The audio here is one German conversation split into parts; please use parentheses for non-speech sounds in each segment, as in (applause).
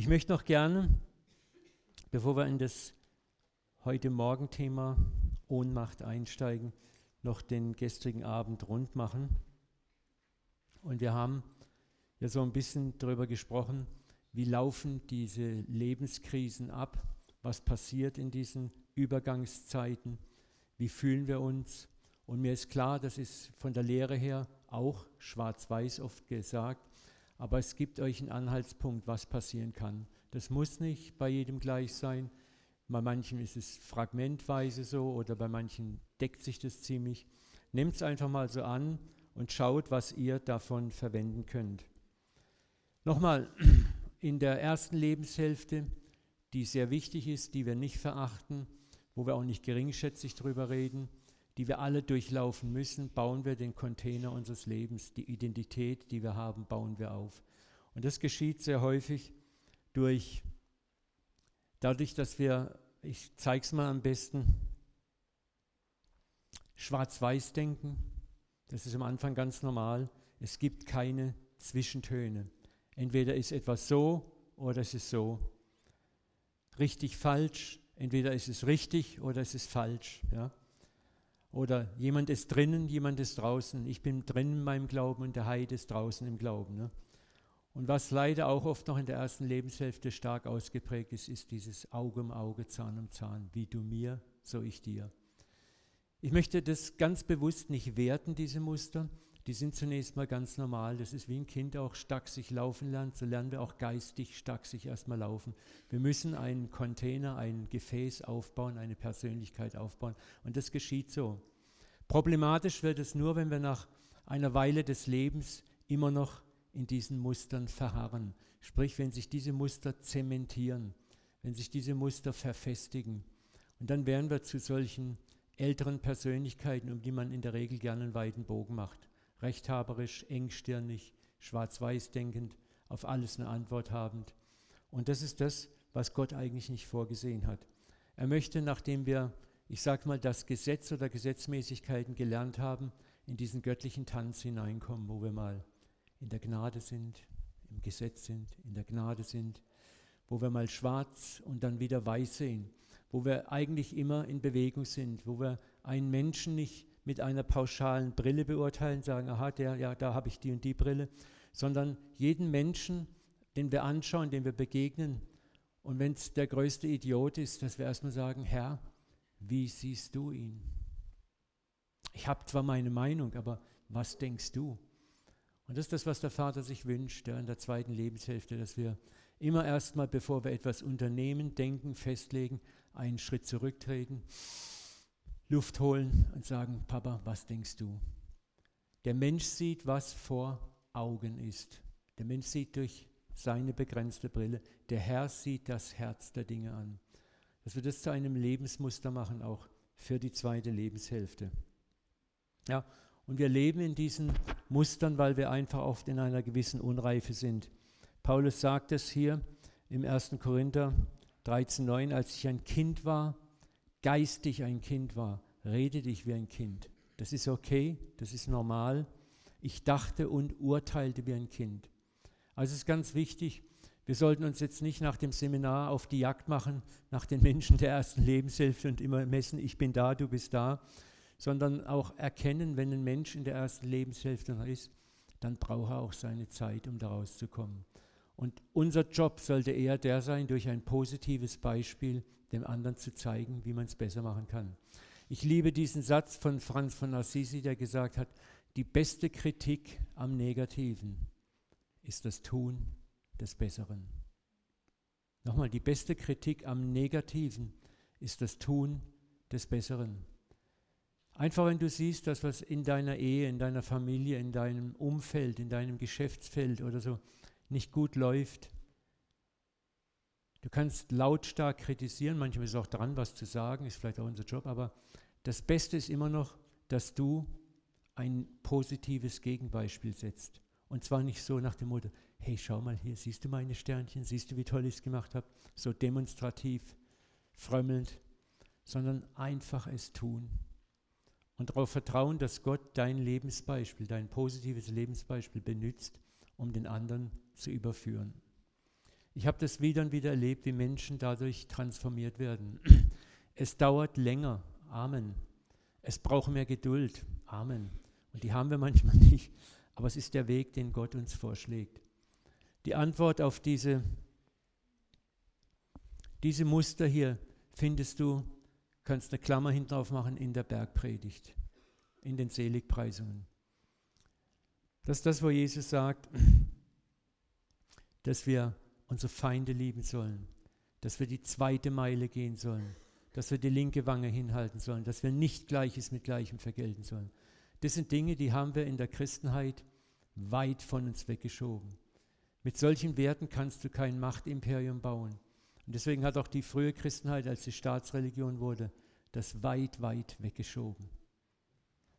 Ich möchte noch gerne, bevor wir in das heute Morgen-Thema Ohnmacht einsteigen, noch den gestrigen Abend rund machen. Und wir haben ja so ein bisschen darüber gesprochen, wie laufen diese Lebenskrisen ab, was passiert in diesen Übergangszeiten, wie fühlen wir uns. Und mir ist klar, das ist von der Lehre her auch schwarz-weiß oft gesagt, aber es gibt euch einen Anhaltspunkt, was passieren kann. Das muss nicht bei jedem gleich sein. Bei manchen ist es fragmentweise so oder bei manchen deckt sich das ziemlich. Nehmt es einfach mal so an und schaut, was ihr davon verwenden könnt. Nochmal, (clears throat) in der ersten Lebenshälfte, die sehr wichtig ist, die wir nicht verachten, wo wir auch nicht geringschätzig drüber reden, die wir alle durchlaufen müssen, bauen wir den Container unseres Lebens, die Identität, die wir haben, bauen wir auf. Und das geschieht sehr häufig durch, dadurch, dass wir, ich zeige es mal am besten, schwarz-weiß denken. Das ist am Anfang ganz normal. Es gibt keine Zwischentöne. Entweder ist etwas so oder es ist so. Richtig, falsch. Entweder ist es richtig oder es ist falsch. Ja? Oder jemand ist drinnen, jemand ist draußen. Ich bin drinnen in meinem Glauben und der Heid ist draußen im Glauben. Ne? Und was leider auch oft noch in der ersten Lebenshälfte stark ausgeprägt ist, ist dieses Auge um Auge, Zahn um Zahn. Wie du mir, so ich dir. Ich möchte das ganz bewusst nicht werten, diese Muster. Die sind zunächst mal ganz normal. Das ist wie ein Kind auch stark sich laufen lernt. So lernen wir auch geistig stark sich erstmal laufen. Wir müssen einen Container, ein Gefäß aufbauen, eine Persönlichkeit aufbauen. Und das geschieht so. Problematisch wird es nur, wenn wir nach einer Weile des Lebens immer noch in diesen Mustern verharren. Sprich, wenn sich diese Muster zementieren, wenn sich diese Muster verfestigen. Und dann werden wir zu solchen älteren Persönlichkeiten, um die man in der Regel gerne einen weiten Bogen macht rechthaberisch, engstirnig, schwarz-weiß denkend, auf alles eine Antwort habend. Und das ist das, was Gott eigentlich nicht vorgesehen hat. Er möchte, nachdem wir, ich sage mal, das Gesetz oder Gesetzmäßigkeiten gelernt haben, in diesen göttlichen Tanz hineinkommen, wo wir mal in der Gnade sind, im Gesetz sind, in der Gnade sind, wo wir mal schwarz und dann wieder weiß sehen, wo wir eigentlich immer in Bewegung sind, wo wir einen Menschen nicht mit einer pauschalen Brille beurteilen, sagen, aha, der, ja, da habe ich die und die Brille, sondern jeden Menschen, den wir anschauen, den wir begegnen, und wenn es der größte Idiot ist, dass wir erstmal sagen, Herr, wie siehst du ihn? Ich habe zwar meine Meinung, aber was denkst du? Und das ist das, was der Vater sich wünscht ja, in der zweiten Lebenshälfte, dass wir immer erstmal, bevor wir etwas unternehmen, denken, festlegen, einen Schritt zurücktreten Luft holen und sagen, Papa, was denkst du? Der Mensch sieht, was vor Augen ist. Der Mensch sieht durch seine begrenzte Brille. Der Herr sieht das Herz der Dinge an. Dass wir das zu einem Lebensmuster machen, auch für die zweite Lebenshälfte. Ja, und wir leben in diesen Mustern, weil wir einfach oft in einer gewissen Unreife sind. Paulus sagt es hier im 1. Korinther 13,9, als ich ein Kind war, geistig ein Kind war, rede dich wie ein Kind. Das ist okay, das ist normal. Ich dachte und urteilte wie ein Kind. Also es ist ganz wichtig, wir sollten uns jetzt nicht nach dem Seminar auf die Jagd machen, nach den Menschen der ersten Lebenshilfe und immer messen, ich bin da, du bist da, sondern auch erkennen, wenn ein Mensch in der ersten Lebenshälfte noch ist, dann braucht er auch seine Zeit, um daraus zu kommen. Und unser Job sollte eher der sein, durch ein positives Beispiel dem anderen zu zeigen, wie man es besser machen kann. Ich liebe diesen Satz von Franz von Assisi, der gesagt hat, die beste Kritik am Negativen ist das Tun des Besseren. Nochmal, die beste Kritik am Negativen ist das Tun des Besseren. Einfach wenn du siehst, dass was in deiner Ehe, in deiner Familie, in deinem Umfeld, in deinem Geschäftsfeld oder so nicht gut läuft. Du kannst lautstark kritisieren, manchmal ist auch dran, was zu sagen, ist vielleicht auch unser Job, aber das Beste ist immer noch, dass du ein positives Gegenbeispiel setzt. Und zwar nicht so nach dem Motto, hey, schau mal hier, siehst du meine Sternchen, siehst du, wie toll ich es gemacht habe, so demonstrativ, frömmelnd, sondern einfach es tun. Und darauf vertrauen, dass Gott dein Lebensbeispiel, dein positives Lebensbeispiel benutzt, um den anderen zu überführen. Ich habe das wieder und wieder erlebt, wie Menschen dadurch transformiert werden. (clears throat) Es dauert länger. Amen. Es braucht mehr Geduld. Amen. Und die haben wir manchmal (laughs) nicht. Aber es ist der Weg, den Gott uns vorschlägt. Die Antwort auf diese, diese Muster hier findest du, kannst eine Klammer hinten drauf machen in der Bergpredigt, in den Seligpreisungen. Das ist das, wo Jesus sagt, dass wir unsere Feinde lieben sollen, dass wir die zweite Meile gehen sollen, dass wir die linke Wange hinhalten sollen, dass wir nicht Gleiches mit Gleichem vergelten sollen. Das sind Dinge, die haben wir in der Christenheit weit von uns weggeschoben. Mit solchen Werten kannst du kein Machtimperium bauen. Und deswegen hat auch die frühe Christenheit, als die Staatsreligion wurde, das weit, weit weggeschoben.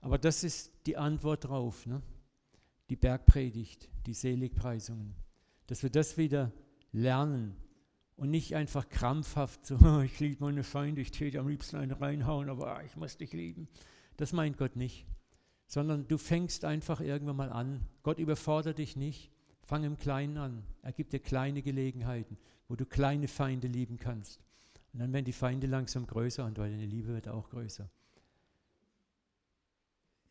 Aber das ist die Antwort drauf, ne? die Bergpredigt, die Seligpreisungen, dass wir das wieder lernen und nicht einfach krampfhaft so, (laughs) ich liebe meine Feinde, ich täte am liebsten einen reinhauen, aber ah, ich muss dich lieben. Das meint Gott nicht, sondern du fängst einfach irgendwann mal an. Gott überfordert dich nicht. Fang im Kleinen an. Er gibt dir kleine Gelegenheiten, wo du kleine Feinde lieben kannst. Und dann werden die Feinde langsam größer und deine Liebe wird auch größer.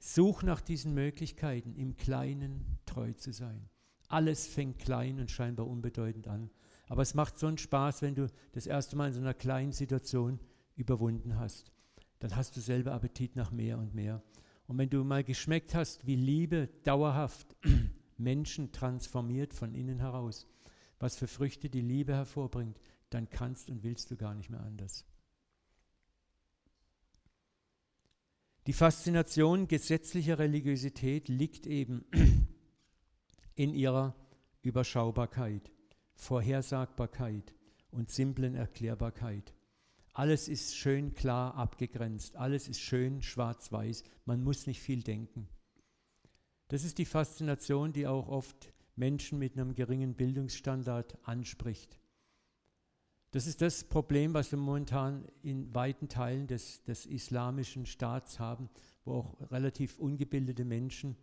Such nach diesen Möglichkeiten, im Kleinen treu zu sein. Alles fängt klein und scheinbar unbedeutend an. Aber es macht so einen Spaß, wenn du das erste Mal in so einer kleinen Situation überwunden hast. Dann hast du selber Appetit nach mehr und mehr. Und wenn du mal geschmeckt hast, wie Liebe dauerhaft (clears throat) Menschen transformiert von innen heraus, was für Früchte die Liebe hervorbringt, dann kannst und willst du gar nicht mehr anders. Die Faszination gesetzlicher Religiosität liegt eben in ihrer Überschaubarkeit. Vorhersagbarkeit und simplen Erklärbarkeit. Alles ist schön klar abgegrenzt, alles ist schön schwarz-weiß, man muss nicht viel denken. Das ist die Faszination, die auch oft Menschen mit einem geringen Bildungsstandard anspricht. Das ist das Problem, was wir momentan in weiten Teilen des, des islamischen Staats haben, wo auch relativ ungebildete Menschen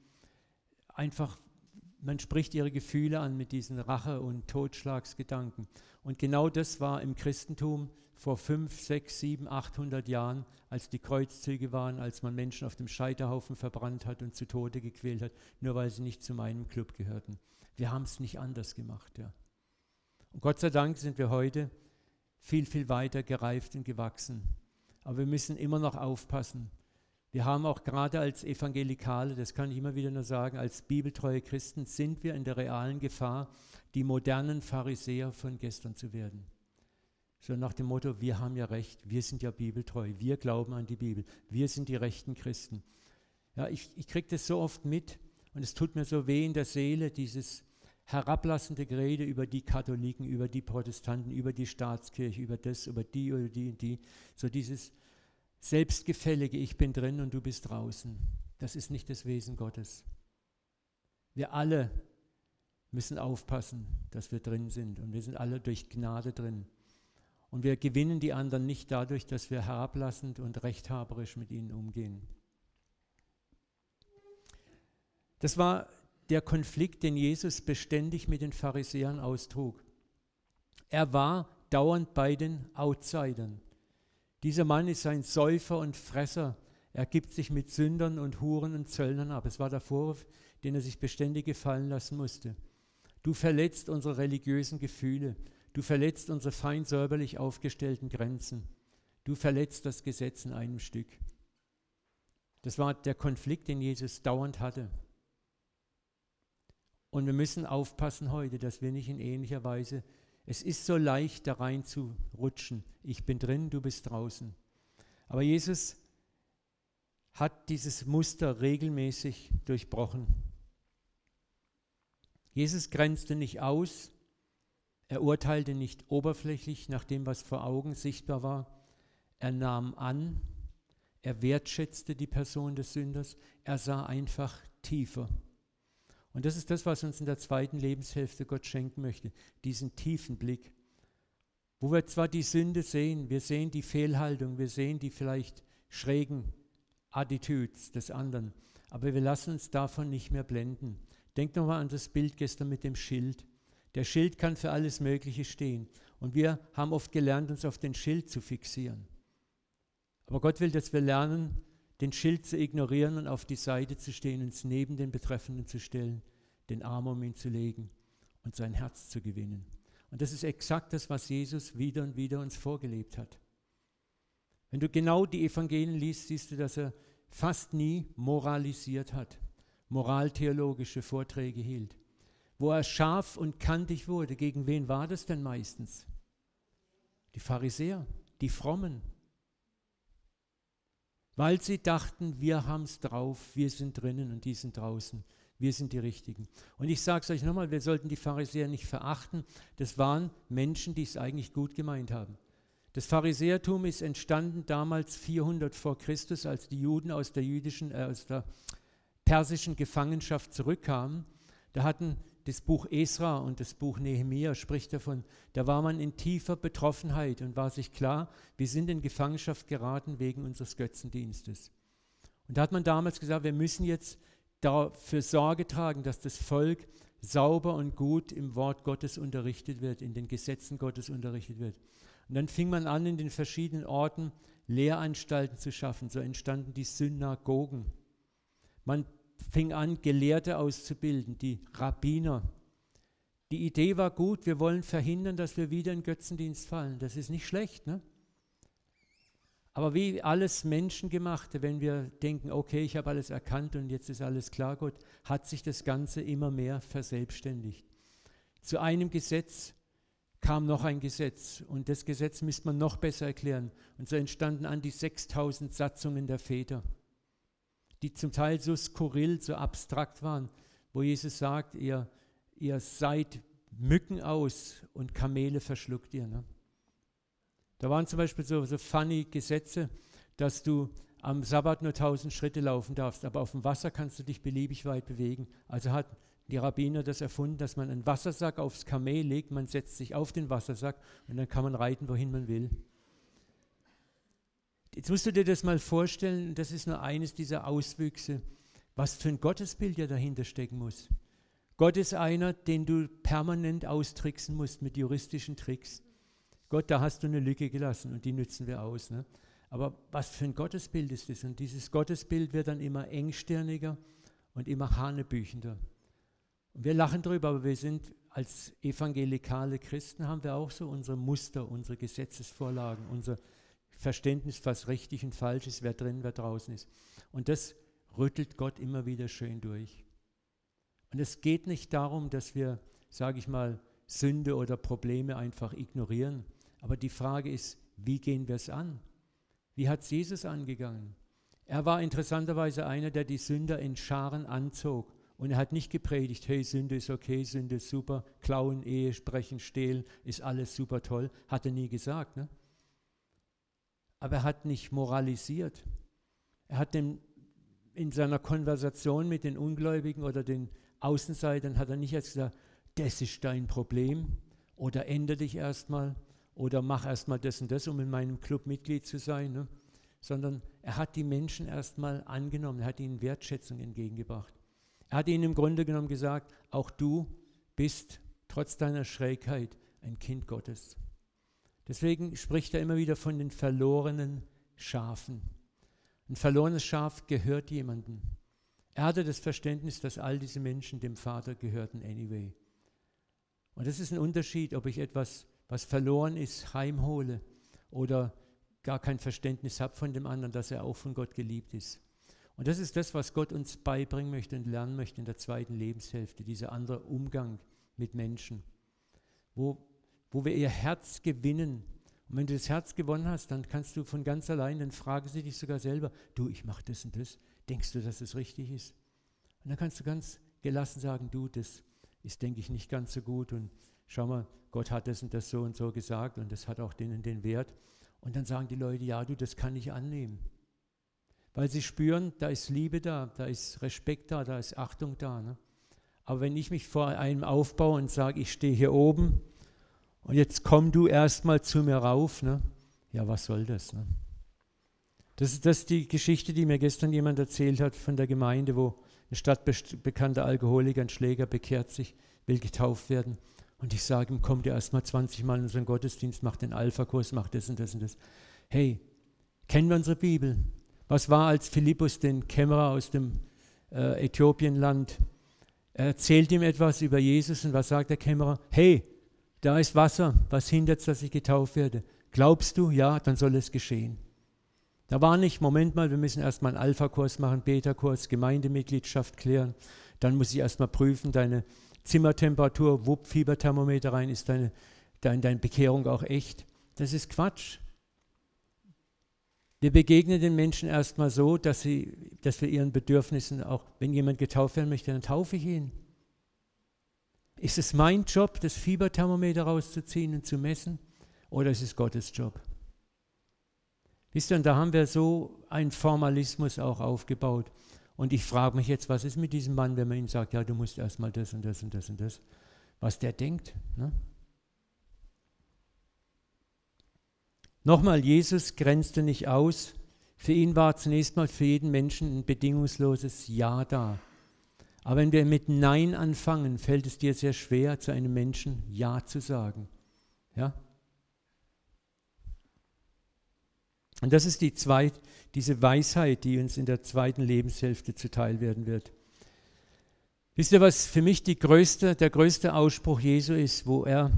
einfach man spricht ihre Gefühle an mit diesen Rache- und Totschlagsgedanken. Und genau das war im Christentum vor 5, 6, 7, 800 Jahren, als die Kreuzzüge waren, als man Menschen auf dem Scheiterhaufen verbrannt hat und zu Tode gequält hat, nur weil sie nicht zu meinem Club gehörten. Wir haben es nicht anders gemacht. Ja. Und Gott sei Dank sind wir heute viel, viel weiter gereift und gewachsen. Aber wir müssen immer noch aufpassen, wir haben auch gerade als Evangelikale, das kann ich immer wieder nur sagen, als bibeltreue Christen sind wir in der realen Gefahr, die modernen Pharisäer von gestern zu werden. So nach dem Motto, wir haben ja recht, wir sind ja bibeltreu, wir glauben an die Bibel, wir sind die rechten Christen. Ja, ich, ich kriege das so oft mit und es tut mir so weh in der Seele, dieses herablassende Gerede über die Katholiken, über die Protestanten, über die Staatskirche, über das, über die oder die und die. So dieses, selbstgefällige, ich bin drin und du bist draußen. Das ist nicht das Wesen Gottes. Wir alle müssen aufpassen, dass wir drin sind und wir sind alle durch Gnade drin. Und wir gewinnen die anderen nicht dadurch, dass wir herablassend und rechthaberisch mit ihnen umgehen. Das war der Konflikt, den Jesus beständig mit den Pharisäern austrug. Er war dauernd bei den Outsidern. Dieser Mann ist ein Säufer und Fresser. Er gibt sich mit Sündern und Huren und Zöllnern ab. Es war der Vorwurf, den er sich beständig gefallen lassen musste. Du verletzt unsere religiösen Gefühle. Du verletzt unsere fein säuberlich aufgestellten Grenzen. Du verletzt das Gesetz in einem Stück. Das war der Konflikt, den Jesus dauernd hatte. Und wir müssen aufpassen heute, dass wir nicht in ähnlicher Weise es ist so leicht, da rein zu rutschen. Ich bin drin, du bist draußen. Aber Jesus hat dieses Muster regelmäßig durchbrochen. Jesus grenzte nicht aus, er urteilte nicht oberflächlich nach dem, was vor Augen sichtbar war. Er nahm an, er wertschätzte die Person des Sünders, er sah einfach tiefer. Und das ist das, was uns in der zweiten Lebenshälfte Gott schenken möchte, diesen tiefen Blick, wo wir zwar die Sünde sehen, wir sehen die Fehlhaltung, wir sehen die vielleicht schrägen Attitudes des anderen, aber wir lassen uns davon nicht mehr blenden. Denk nochmal an das Bild gestern mit dem Schild. Der Schild kann für alles Mögliche stehen. Und wir haben oft gelernt, uns auf den Schild zu fixieren. Aber Gott will, dass wir lernen, den Schild zu ignorieren und auf die Seite zu stehen, uns neben den Betreffenden zu stellen, den Arm um ihn zu legen und sein Herz zu gewinnen. Und das ist exakt das, was Jesus wieder und wieder uns vorgelebt hat. Wenn du genau die Evangelien liest, siehst du, dass er fast nie moralisiert hat, moraltheologische Vorträge hielt. Wo er scharf und kantig wurde, gegen wen war das denn meistens? Die Pharisäer, die Frommen. Weil sie dachten, wir haben es drauf, wir sind drinnen und die sind draußen. Wir sind die Richtigen. Und ich sage es euch nochmal, wir sollten die Pharisäer nicht verachten. Das waren Menschen, die es eigentlich gut gemeint haben. Das Pharisäertum ist entstanden damals 400 vor Christus, als die Juden aus der jüdischen, äh, aus der persischen Gefangenschaft zurückkamen. Da hatten das Buch Esra und das Buch Nehemia spricht davon, da war man in tiefer Betroffenheit und war sich klar, wir sind in Gefangenschaft geraten wegen unseres Götzendienstes. Und da hat man damals gesagt, wir müssen jetzt dafür Sorge tragen, dass das Volk sauber und gut im Wort Gottes unterrichtet wird, in den Gesetzen Gottes unterrichtet wird. Und dann fing man an, in den verschiedenen Orten Lehranstalten zu schaffen. So entstanden die Synagogen. Man fing an, Gelehrte auszubilden, die Rabbiner. Die Idee war gut, wir wollen verhindern, dass wir wieder in Götzendienst fallen. Das ist nicht schlecht, ne? Aber wie alles Menschengemachte, wenn wir denken, okay, ich habe alles erkannt und jetzt ist alles klar, Gott, hat sich das Ganze immer mehr verselbstständigt. Zu einem Gesetz kam noch ein Gesetz und das Gesetz müsste man noch besser erklären. Und so entstanden an die 6000 Satzungen der Väter, die zum Teil so skurril, so abstrakt waren, wo Jesus sagt, ihr, ihr seid Mücken aus und Kamele verschluckt ihr. Ne? Da waren zum Beispiel so, so funny Gesetze, dass du am Sabbat nur 1000 Schritte laufen darfst, aber auf dem Wasser kannst du dich beliebig weit bewegen. Also hat die Rabbiner das erfunden, dass man einen Wassersack aufs Kamel legt, man setzt sich auf den Wassersack und dann kann man reiten, wohin man will. Jetzt musst du dir das mal vorstellen, das ist nur eines dieser Auswüchse, was für ein Gottesbild ja dahinter stecken muss. Gott ist einer, den du permanent austricksen musst mit juristischen Tricks. Gott, da hast du eine Lücke gelassen und die nützen wir aus. Ne? Aber was für ein Gottesbild ist das? Und dieses Gottesbild wird dann immer engstirniger und immer hanebüchender. Und wir lachen drüber, aber wir sind als evangelikale Christen, haben wir auch so unsere Muster, unsere Gesetzesvorlagen, unser Verständnis, was richtig und falsch ist, wer drin, wer draußen ist. Und das rüttelt Gott immer wieder schön durch. Und es geht nicht darum, dass wir, sage ich mal, Sünde oder Probleme einfach ignorieren, aber die Frage ist, wie gehen wir es an? Wie hat Jesus angegangen? Er war interessanterweise einer, der die Sünder in Scharen anzog. Und er hat nicht gepredigt, hey, Sünde ist okay, Sünde ist super, klauen, Ehe, sprechen, stehlen, ist alles super toll. Hat er nie gesagt. Ne? Aber er hat nicht moralisiert. Er hat dem, in seiner Konversation mit den Ungläubigen oder den Außenseitern, hat er nicht jetzt gesagt, das ist dein Problem oder ändere dich erstmal oder mach erstmal das und das, um in meinem Club Mitglied zu sein, ne? sondern er hat die Menschen erstmal angenommen, er hat ihnen Wertschätzung entgegengebracht. Er hat ihnen im Grunde genommen gesagt, auch du bist trotz deiner Schrägheit ein Kind Gottes. Deswegen spricht er immer wieder von den verlorenen Schafen. Ein verlorenes Schaf gehört jemandem. Er hatte das Verständnis, dass all diese Menschen dem Vater gehörten anyway. Und das ist ein Unterschied, ob ich etwas, was verloren ist, heimhole oder gar kein Verständnis habe von dem anderen, dass er auch von Gott geliebt ist. Und das ist das, was Gott uns beibringen möchte und lernen möchte in der zweiten Lebenshälfte, dieser andere Umgang mit Menschen, wo, wo wir ihr Herz gewinnen. Und wenn du das Herz gewonnen hast, dann kannst du von ganz allein, dann fragen sie dich sogar selber, du, ich mache das und das, denkst du, dass es richtig ist? Und dann kannst du ganz gelassen sagen, du, das ist, denke ich, nicht ganz so gut und schau mal, Gott hat das und das so und so gesagt und das hat auch den und den Wert. Und dann sagen die Leute, ja, du, das kann ich annehmen. Weil sie spüren, da ist Liebe da, da ist Respekt da, da ist Achtung da. Ne? Aber wenn ich mich vor einem aufbaue und sage, ich stehe hier oben und jetzt komm du erstmal zu mir rauf, ne? ja, was soll das? Ne? Das, ist, das ist die Geschichte, die mir gestern jemand erzählt hat von der Gemeinde, wo ein stadtbekannter Alkoholiker, ein Schläger, bekehrt sich, will getauft werden. Und ich sage ihm, kommt ihr erstmal 20 Mal in unseren Gottesdienst, macht den Alpha-Kurs, macht das und das und das. Hey, kennen wir unsere Bibel? Was war, als Philippus den Kämmerer aus dem äh, Äthiopienland erzählt ihm etwas über Jesus und was sagt der Kämmerer? Hey, da ist Wasser, was hindert es, dass ich getauft werde? Glaubst du? Ja, dann soll es geschehen. Da war nicht, Moment mal, wir müssen erstmal einen Alpha-Kurs machen, Beta-Kurs, Gemeindemitgliedschaft klären. Dann muss ich erstmal prüfen, deine Zimmertemperatur, wupp, Fieberthermometer rein, ist deine, deine, deine Bekehrung auch echt? Das ist Quatsch. Wir begegnen den Menschen erstmal so, dass, sie, dass wir ihren Bedürfnissen auch, wenn jemand getauft werden möchte, dann taufe ich ihn. Ist es mein Job, das Fieberthermometer rauszuziehen und zu messen? Oder ist es Gottes Job? Wisst ihr, und da haben wir so einen Formalismus auch aufgebaut. Und ich frage mich jetzt, was ist mit diesem Mann, wenn man ihm sagt, ja, du musst erstmal das und das und das und das, was der denkt. Ne? Nochmal, Jesus grenzte nicht aus. Für ihn war zunächst mal für jeden Menschen ein bedingungsloses Ja da. Aber wenn wir mit Nein anfangen, fällt es dir sehr schwer, zu einem Menschen Ja zu sagen. Ja? Und das ist die zweit, diese Weisheit, die uns in der zweiten Lebenshälfte zuteil werden wird. Wisst ihr, was für mich größte, der größte Ausspruch Jesu ist, wo er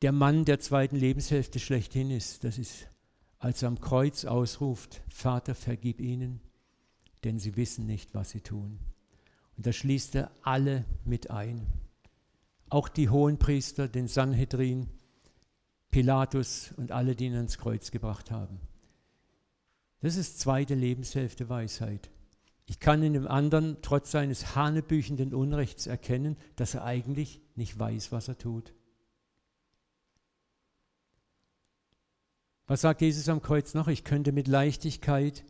der Mann der zweiten Lebenshälfte schlechthin ist. Das ist, als er am Kreuz ausruft, Vater, vergib ihnen, denn sie wissen nicht, was sie tun. Und da schließt er alle mit ein. Auch die Hohenpriester, den Sanhedrin, Pilatus und alle, die ihn ans Kreuz gebracht haben. Das ist zweite Lebenshälfte Weisheit. Ich kann in dem anderen trotz seines hanebüchenden Unrechts erkennen, dass er eigentlich nicht weiß, was er tut. Was sagt Jesus am Kreuz noch? Ich könnte mit Leichtigkeit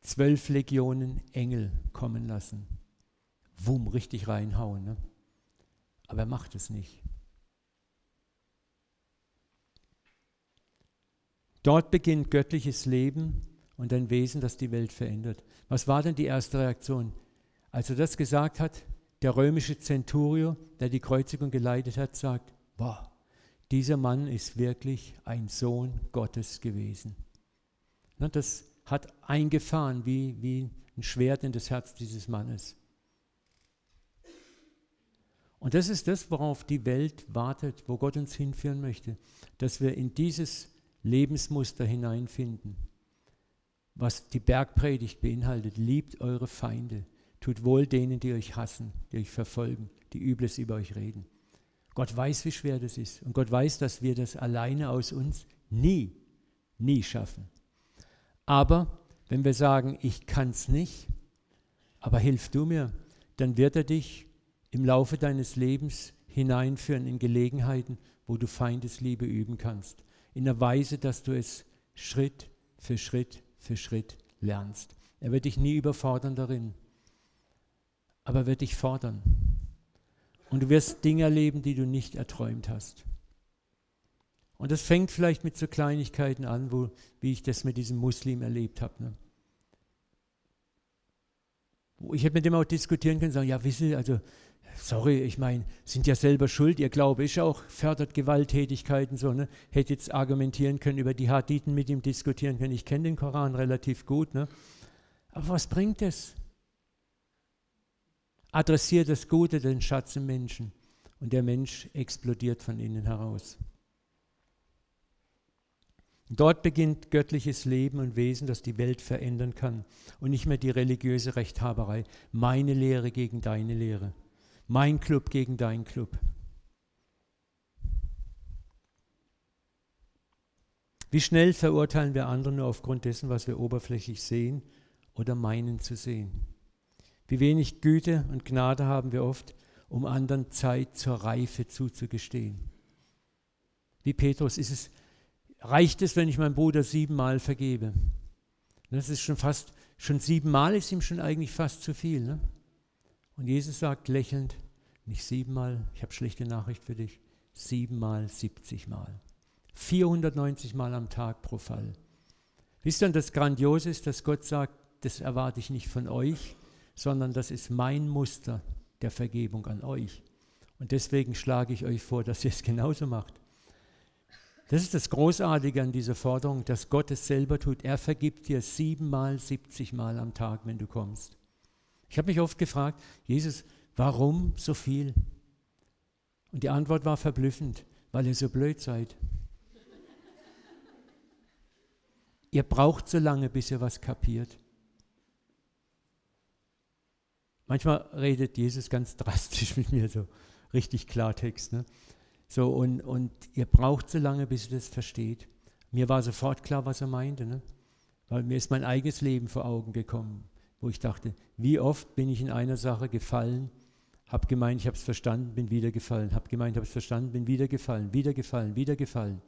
zwölf Legionen Engel kommen lassen. Wumm, richtig reinhauen. Ne? Aber er macht es nicht. Dort beginnt göttliches Leben und ein Wesen, das die Welt verändert. Was war denn die erste Reaktion? Als er das gesagt hat, der römische Centurio, der die Kreuzigung geleitet hat, sagt, boah, dieser Mann ist wirklich ein Sohn Gottes gewesen. Das hat eingefahren wie, wie ein Schwert in das Herz dieses Mannes. Und das ist das, worauf die Welt wartet, wo Gott uns hinführen möchte, dass wir in dieses Lebensmuster hineinfinden, was die Bergpredigt beinhaltet. Liebt eure Feinde, tut wohl denen, die euch hassen, die euch verfolgen, die Übles über euch reden. Gott weiß, wie schwer das ist. Und Gott weiß, dass wir das alleine aus uns nie, nie schaffen. Aber wenn wir sagen, ich kann es nicht, aber hilf du mir, dann wird er dich im Laufe deines Lebens hineinführen in Gelegenheiten, wo du Feindesliebe üben kannst. In der Weise, dass du es Schritt für Schritt für Schritt lernst. Er wird dich nie überfordern darin, aber er wird dich fordern. Und du wirst Dinge erleben, die du nicht erträumt hast. Und das fängt vielleicht mit so Kleinigkeiten an, wo, wie ich das mit diesem Muslim erlebt habe. Ne? Ich hätte mit dem auch diskutieren können, sagen, ja, wisse, also, sorry, ich meine, sind ja selber schuld, ihr Glaube ist auch, fördert Gewalttätigkeiten, so, ne? Hätte jetzt argumentieren können, über die Hadithen mit ihm diskutieren können. Ich kenne den Koran relativ gut, ne? Aber was bringt es? adressiert das Gute, den Schatz im Menschen und der Mensch explodiert von innen heraus. Dort beginnt göttliches Leben und Wesen, das die Welt verändern kann und nicht mehr die religiöse Rechthaberei. Meine Lehre gegen deine Lehre, mein Club gegen dein Club. Wie schnell verurteilen wir andere nur aufgrund dessen, was wir oberflächlich sehen oder meinen zu sehen? Wie wenig Güte und Gnade haben wir oft, um anderen Zeit zur Reife zuzugestehen. Wie Petrus ist es, reicht es, wenn ich meinem Bruder siebenmal vergebe? Das ist schon fast, schon siebenmal ist ihm schon eigentlich fast zu viel. Ne? Und Jesus sagt lächelnd, nicht siebenmal, ich habe schlechte Nachricht für dich, siebenmal, siebzigmal. 490 Mal am Tag pro Fall. Wisst ihr, das Grandiose ist, dass Gott sagt, das erwarte ich nicht von euch, sondern das ist mein Muster der Vergebung an euch. Und deswegen schlage ich euch vor, dass ihr es genauso macht. Das ist das Großartige an dieser Forderung, dass Gott es selber tut. Er vergibt dir siebenmal, siebzigmal am Tag, wenn du kommst. Ich habe mich oft gefragt, Jesus, warum so viel? Und die Antwort war verblüffend, weil ihr so blöd seid. (laughs) ihr braucht so lange, bis ihr was kapiert. Manchmal redet Jesus ganz drastisch mit mir, so richtig Klartext. Ne? So, und, und ihr braucht so lange, bis ihr das versteht. Mir war sofort klar, was er meinte, ne? weil mir ist mein eigenes Leben vor Augen gekommen, wo ich dachte, wie oft bin ich in einer Sache gefallen, habe gemeint, ich habe es verstanden, bin wieder gefallen, habe gemeint, ich habe es verstanden, bin wieder gefallen, wieder gefallen, wieder gefallen.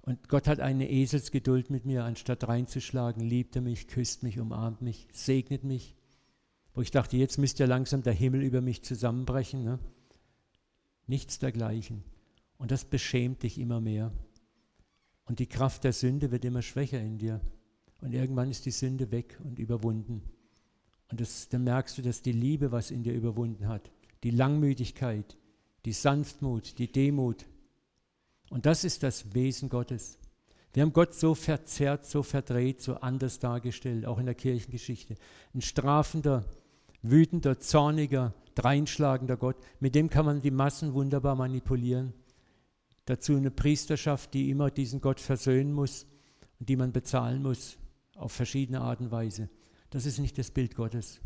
Und Gott hat eine Eselsgeduld mit mir, anstatt reinzuschlagen, liebt er mich, küsst mich, umarmt mich, segnet mich. Wo ich dachte, jetzt müsste ja langsam der Himmel über mich zusammenbrechen. Ne? Nichts dergleichen. Und das beschämt dich immer mehr. Und die Kraft der Sünde wird immer schwächer in dir. Und irgendwann ist die Sünde weg und überwunden. Und das, dann merkst du, dass die Liebe, was in dir überwunden hat, die Langmütigkeit, die Sanftmut, die Demut. Und das ist das Wesen Gottes. Wir haben Gott so verzerrt, so verdreht, so anders dargestellt, auch in der Kirchengeschichte. Ein strafender, wütender, zorniger, dreinschlagender Gott, mit dem kann man die Massen wunderbar manipulieren. Dazu eine Priesterschaft, die immer diesen Gott versöhnen muss und die man bezahlen muss auf verschiedene Art und Weise. Das ist nicht das Bild Gottes.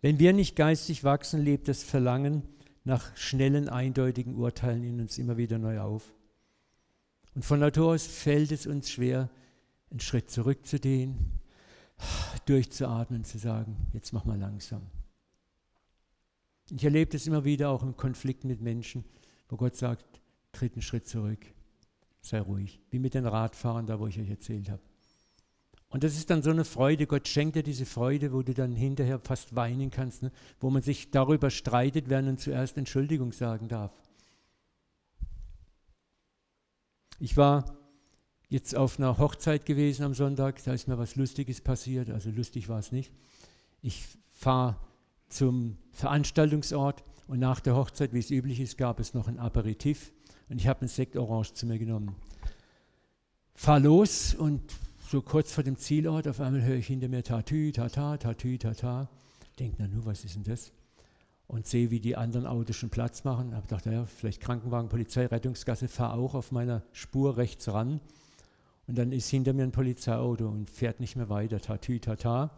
Wenn wir nicht geistig wachsen, lebt das Verlangen nach schnellen, eindeutigen Urteilen in uns immer wieder neu auf. Und von Natur aus fällt es uns schwer, einen Schritt zurückzudehnen, durchzuatmen, zu sagen, jetzt mach mal langsam. Ich erlebe das immer wieder auch im Konflikt mit Menschen, wo Gott sagt, tritt einen Schritt zurück, sei ruhig, wie mit den Radfahrern da, wo ich euch erzählt habe. Und das ist dann so eine Freude, Gott schenkt dir diese Freude, wo du dann hinterher fast weinen kannst, ne? wo man sich darüber streitet, wer nun zuerst Entschuldigung sagen darf. Ich war jetzt auf einer Hochzeit gewesen am Sonntag, da ist mir was Lustiges passiert, also lustig war es nicht. Ich fahre zum Veranstaltungsort und nach der Hochzeit, wie es üblich ist, gab es noch ein Aperitif und ich habe einen Sekt Orange zu mir genommen. Fahr los und so kurz vor dem Zielort, auf einmal höre ich hinter mir Tatü, Tata, Tatü, Tata. Denke, na nu, was ist denn das? Und sehe, wie die anderen Autos schon Platz machen. Habe gedacht, ja, vielleicht Krankenwagen, Polizei, Rettungsgasse, fahre auch auf meiner Spur rechts ran. Und dann ist hinter mir ein Polizeiauto und fährt nicht mehr weiter, tatü, tata.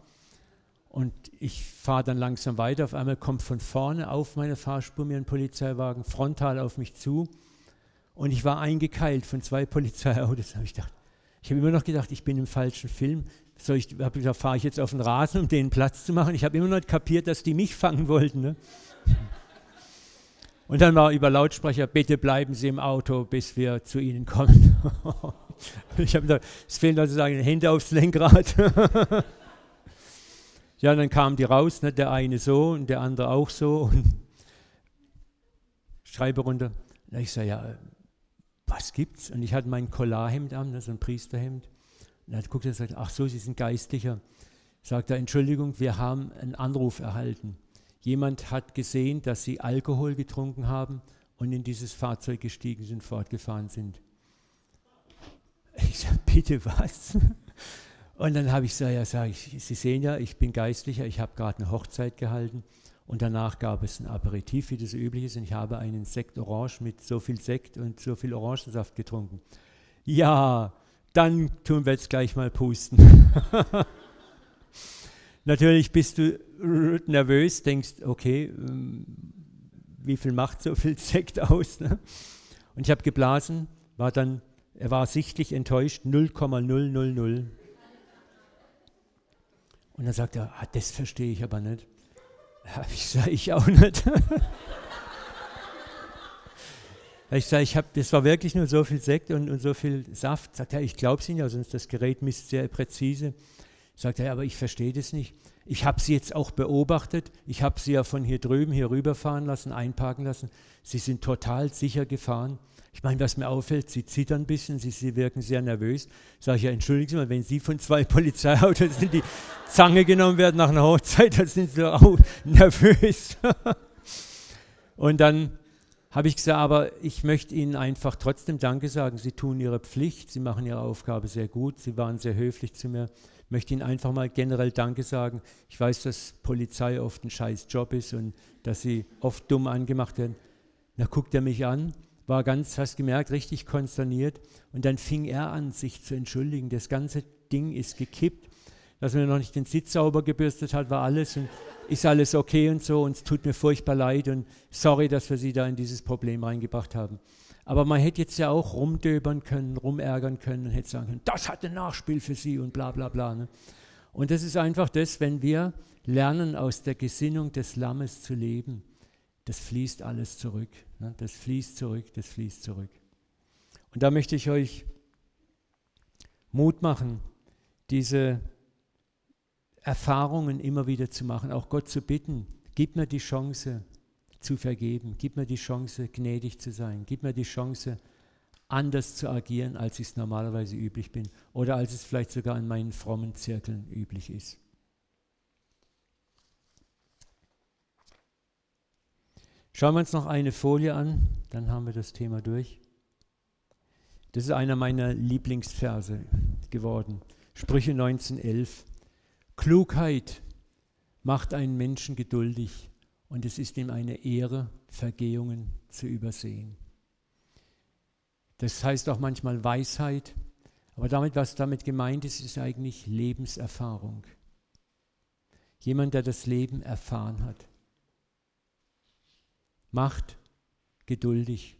Und ich fahre dann langsam weiter. Auf einmal kommt von vorne auf meine Fahrspur mir ein Polizeiwagen frontal auf mich zu. Und ich war eingekeilt von zwei (laughs) Polizeiautos. Da habe ich gedacht, ich habe immer noch gedacht, ich bin im falschen Film. Soll ich, habe gesagt, fahre ich jetzt auf den Rasen, um denen Platz zu machen? Ich habe immer noch kapiert, dass die mich fangen wollten. Ne? Und dann war über Lautsprecher, bitte bleiben Sie im Auto, bis wir zu Ihnen kommen. (laughs) ich habe gedacht, es fehlen also sagen, Hände aufs Lenkrad. (laughs) ja, dann kamen die raus, ne, der eine so und der andere auch so. Und schreibe runter. Und ich sage, ja, was gibt's? Und ich hatte mein Collarhemd an, ne, so ein Priesterhemd. Und er hat geguckt und sagt, ach so, Sie sind Geistlicher. Sagt er, Entschuldigung, wir haben einen Anruf erhalten. Jemand hat gesehen, dass Sie Alkohol getrunken haben und in dieses Fahrzeug gestiegen sind, fortgefahren sind. Ich sage, bitte was? Und dann habe ich gesagt, ja, sag ich, Sie sehen ja, ich bin Geistlicher, ich habe gerade eine Hochzeit gehalten und danach gab es ein Aperitif, wie das üblich ist, und ich habe einen Sekt Orange mit so viel Sekt und so viel Orangensaft getrunken. Ja, dann tun wir jetzt gleich mal pusten. (laughs) Natürlich bist du nervös, denkst, okay, ähm, wie viel macht so viel Sekt aus? Ne? Und ich habe geblasen, war dann er war sichtlich enttäuscht, 0,000. Und dann sagt er, ah, das verstehe ich aber nicht. (laughs) Ich sage, ich auch nicht. (laughs) ich sage, ich habe, das war wirklich nur so viel Sekt und, und so viel Saft. Sagt er, ich glaube es Ihnen ja, sonst das Gerät misst sehr präzise. Sagt er, aber ich verstehe das nicht. Ich habe sie jetzt auch beobachtet. Ich habe sie ja von hier drüben hier rüberfahren lassen, einparken lassen. Sie sind total sicher gefahren. Ich meine, was mir auffällt, sie zittern ein bisschen, sie, sie wirken sehr nervös. Sage ich ja, entschuldigen Sie mal, wenn Sie von zwei (laughs) Polizeiautos in die Zange genommen werden nach einer Hochzeit, dann sind Sie auch (laughs) nervös. (laughs) Und dann habe ich gesagt, aber ich möchte Ihnen einfach trotzdem Danke sagen. Sie tun Ihre Pflicht, Sie machen Ihre Aufgabe sehr gut, Sie waren sehr höflich zu mir. Ich möchte Ihnen einfach mal generell Danke sagen. Ich weiß, dass Polizei oft ein scheiß Job ist und dass Sie oft dumm angemacht werden. Da guckt er mich an war ganz, hast gemerkt, richtig konsterniert. Und dann fing er an, sich zu entschuldigen. Das ganze Ding ist gekippt. Dass er noch nicht den Sitz sauber gebürstet hat, war alles und ist alles okay und so. Und es tut mir furchtbar leid und sorry, dass wir sie da in dieses Problem reingebracht haben. Aber man hätte jetzt ja auch rumdöbern können, rumärgern können und hätte sagen können, das hat ein Nachspiel für sie und bla bla bla. Ne? Und das ist einfach das, wenn wir lernen, aus der Gesinnung des Lammes zu leben das fließt alles zurück. Ne? Das fließt zurück, das fließt zurück. Und da möchte ich euch Mut machen, diese Erfahrungen immer wieder zu machen, auch Gott zu bitten, gib mir die Chance zu vergeben, gib mir die Chance, gnädig zu sein, gib mir die Chance, anders zu agieren, als ich es normalerweise üblich bin oder als es vielleicht sogar in meinen frommen Zirkeln üblich ist. Schauen wir uns noch eine Folie an, dann haben wir das Thema durch. Das ist einer meiner Lieblingsverse geworden. Sprüche 1911. Klugheit macht einen Menschen geduldig und es ist ihm eine Ehre, Vergehungen zu übersehen. Das heißt auch manchmal Weisheit, aber damit, was damit gemeint ist, ist eigentlich Lebenserfahrung. Jemand, der das Leben erfahren hat macht geduldig.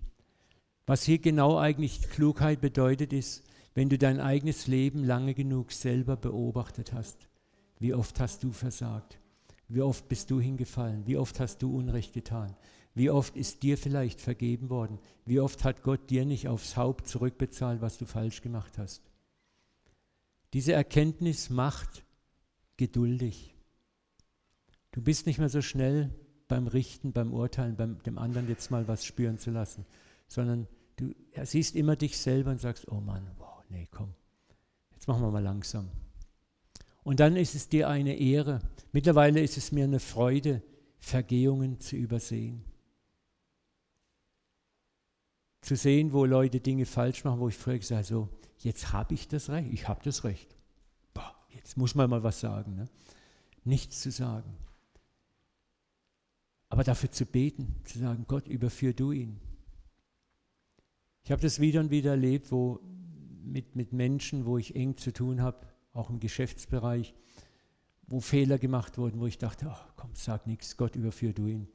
Was hier genau eigentlich Klugheit bedeutet, ist, wenn du dein eigenes Leben lange genug selber beobachtet hast. Wie oft hast du versagt? Wie oft bist du hingefallen? Wie oft hast du Unrecht getan? Wie oft ist dir vielleicht vergeben worden? Wie oft hat Gott dir nicht aufs Haupt zurückbezahlt, was du falsch gemacht hast? Diese Erkenntnis macht geduldig. Du bist nicht mehr so schnell beim Richten, beim Urteilen, beim dem anderen jetzt mal was spüren zu lassen, sondern du siehst immer dich selber und sagst, oh Mann, wow, nee, komm, jetzt machen wir mal langsam. Und dann ist es dir eine Ehre. Mittlerweile ist es mir eine Freude, Vergehungen zu übersehen. Zu sehen, wo Leute Dinge falsch machen, wo ich früher gesagt habe, so, jetzt habe ich das Recht, ich habe das Recht. Boah, jetzt muss man mal was sagen. Ne? Nichts zu sagen. Aber dafür zu beten, zu sagen, Gott, überführ du ihn. Ich habe das wieder und wieder erlebt, wo mit, mit Menschen, wo ich eng zu tun habe, auch im Geschäftsbereich, wo Fehler gemacht wurden, wo ich dachte, oh, komm, sag nichts, Gott, überführ du ihn.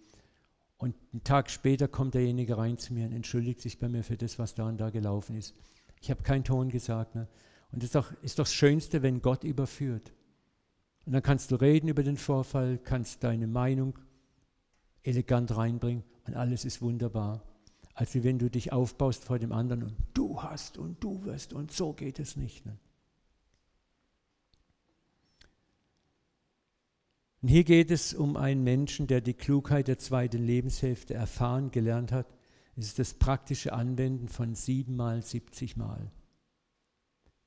Und einen Tag später kommt derjenige rein zu mir und entschuldigt sich bei mir für das, was da und da gelaufen ist. Ich habe keinen Ton gesagt. Ne? Und das ist doch, ist doch das Schönste, wenn Gott überführt. Und dann kannst du reden über den Vorfall, kannst deine Meinung elegant reinbringen und alles ist wunderbar. Als wenn du dich aufbaust vor dem anderen und du hast und du wirst und so geht es nicht. Ne? Und hier geht es um einen Menschen, der die Klugheit der zweiten Lebenshälfte erfahren, gelernt hat. Es ist das praktische Anwenden von siebenmal, siebzigmal.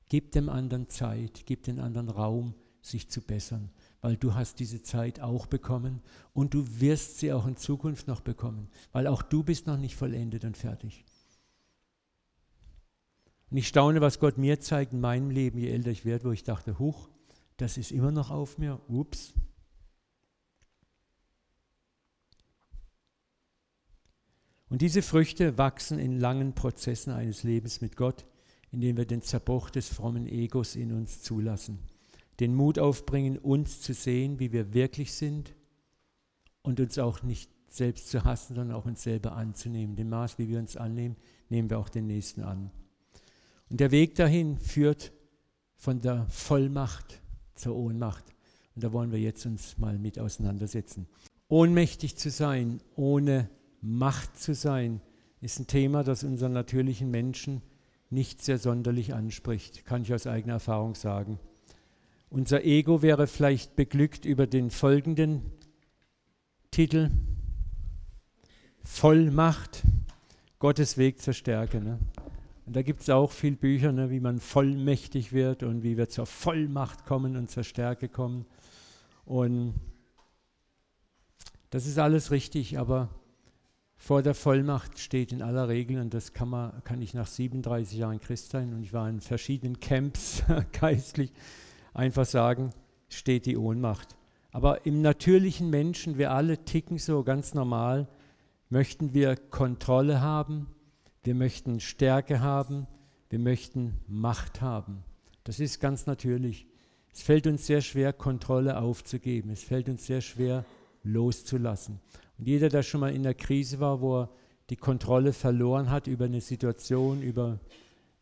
Gib dem anderen Zeit, gib den anderen Raum, sich zu bessern weil du hast diese Zeit auch bekommen und du wirst sie auch in Zukunft noch bekommen, weil auch du bist noch nicht vollendet und fertig. Und ich staune, was Gott mir zeigt in meinem Leben, je älter ich werde, wo ich dachte, huch, das ist immer noch auf mir, ups. Und diese Früchte wachsen in langen Prozessen eines Lebens mit Gott, indem wir den Zerbruch des frommen Egos in uns zulassen den Mut aufbringen, uns zu sehen, wie wir wirklich sind und uns auch nicht selbst zu hassen, sondern auch uns selber anzunehmen. Dem Maß, wie wir uns annehmen, nehmen wir auch den Nächsten an. Und der Weg dahin führt von der Vollmacht zur Ohnmacht. Und da wollen wir jetzt uns mal mit auseinandersetzen. Ohnmächtig zu sein, ohne Macht zu sein, ist ein Thema, das unseren natürlichen Menschen nicht sehr sonderlich anspricht, kann ich aus eigener Erfahrung sagen. Unser Ego wäre vielleicht beglückt über den folgenden Titel. Vollmacht, Gottes Weg zur Stärke. Ne? Und da gibt es auch viele Bücher, ne, wie man vollmächtig wird und wie wir zur Vollmacht kommen und zur Stärke kommen. Und das ist alles richtig, aber vor der Vollmacht steht in aller Regel, und das kann, man, kann ich nach 37 Jahren Christ sein, und ich war in verschiedenen Camps (laughs) geistlich, einfach sagen, steht die Ohnmacht. Aber im natürlichen Menschen, wir alle ticken so ganz normal, möchten wir Kontrolle haben, wir möchten Stärke haben, wir möchten Macht haben. Das ist ganz natürlich. Es fällt uns sehr schwer, Kontrolle aufzugeben. Es fällt uns sehr schwer, loszulassen. Und jeder, der schon mal in der Krise war, wo er die Kontrolle verloren hat über eine Situation, über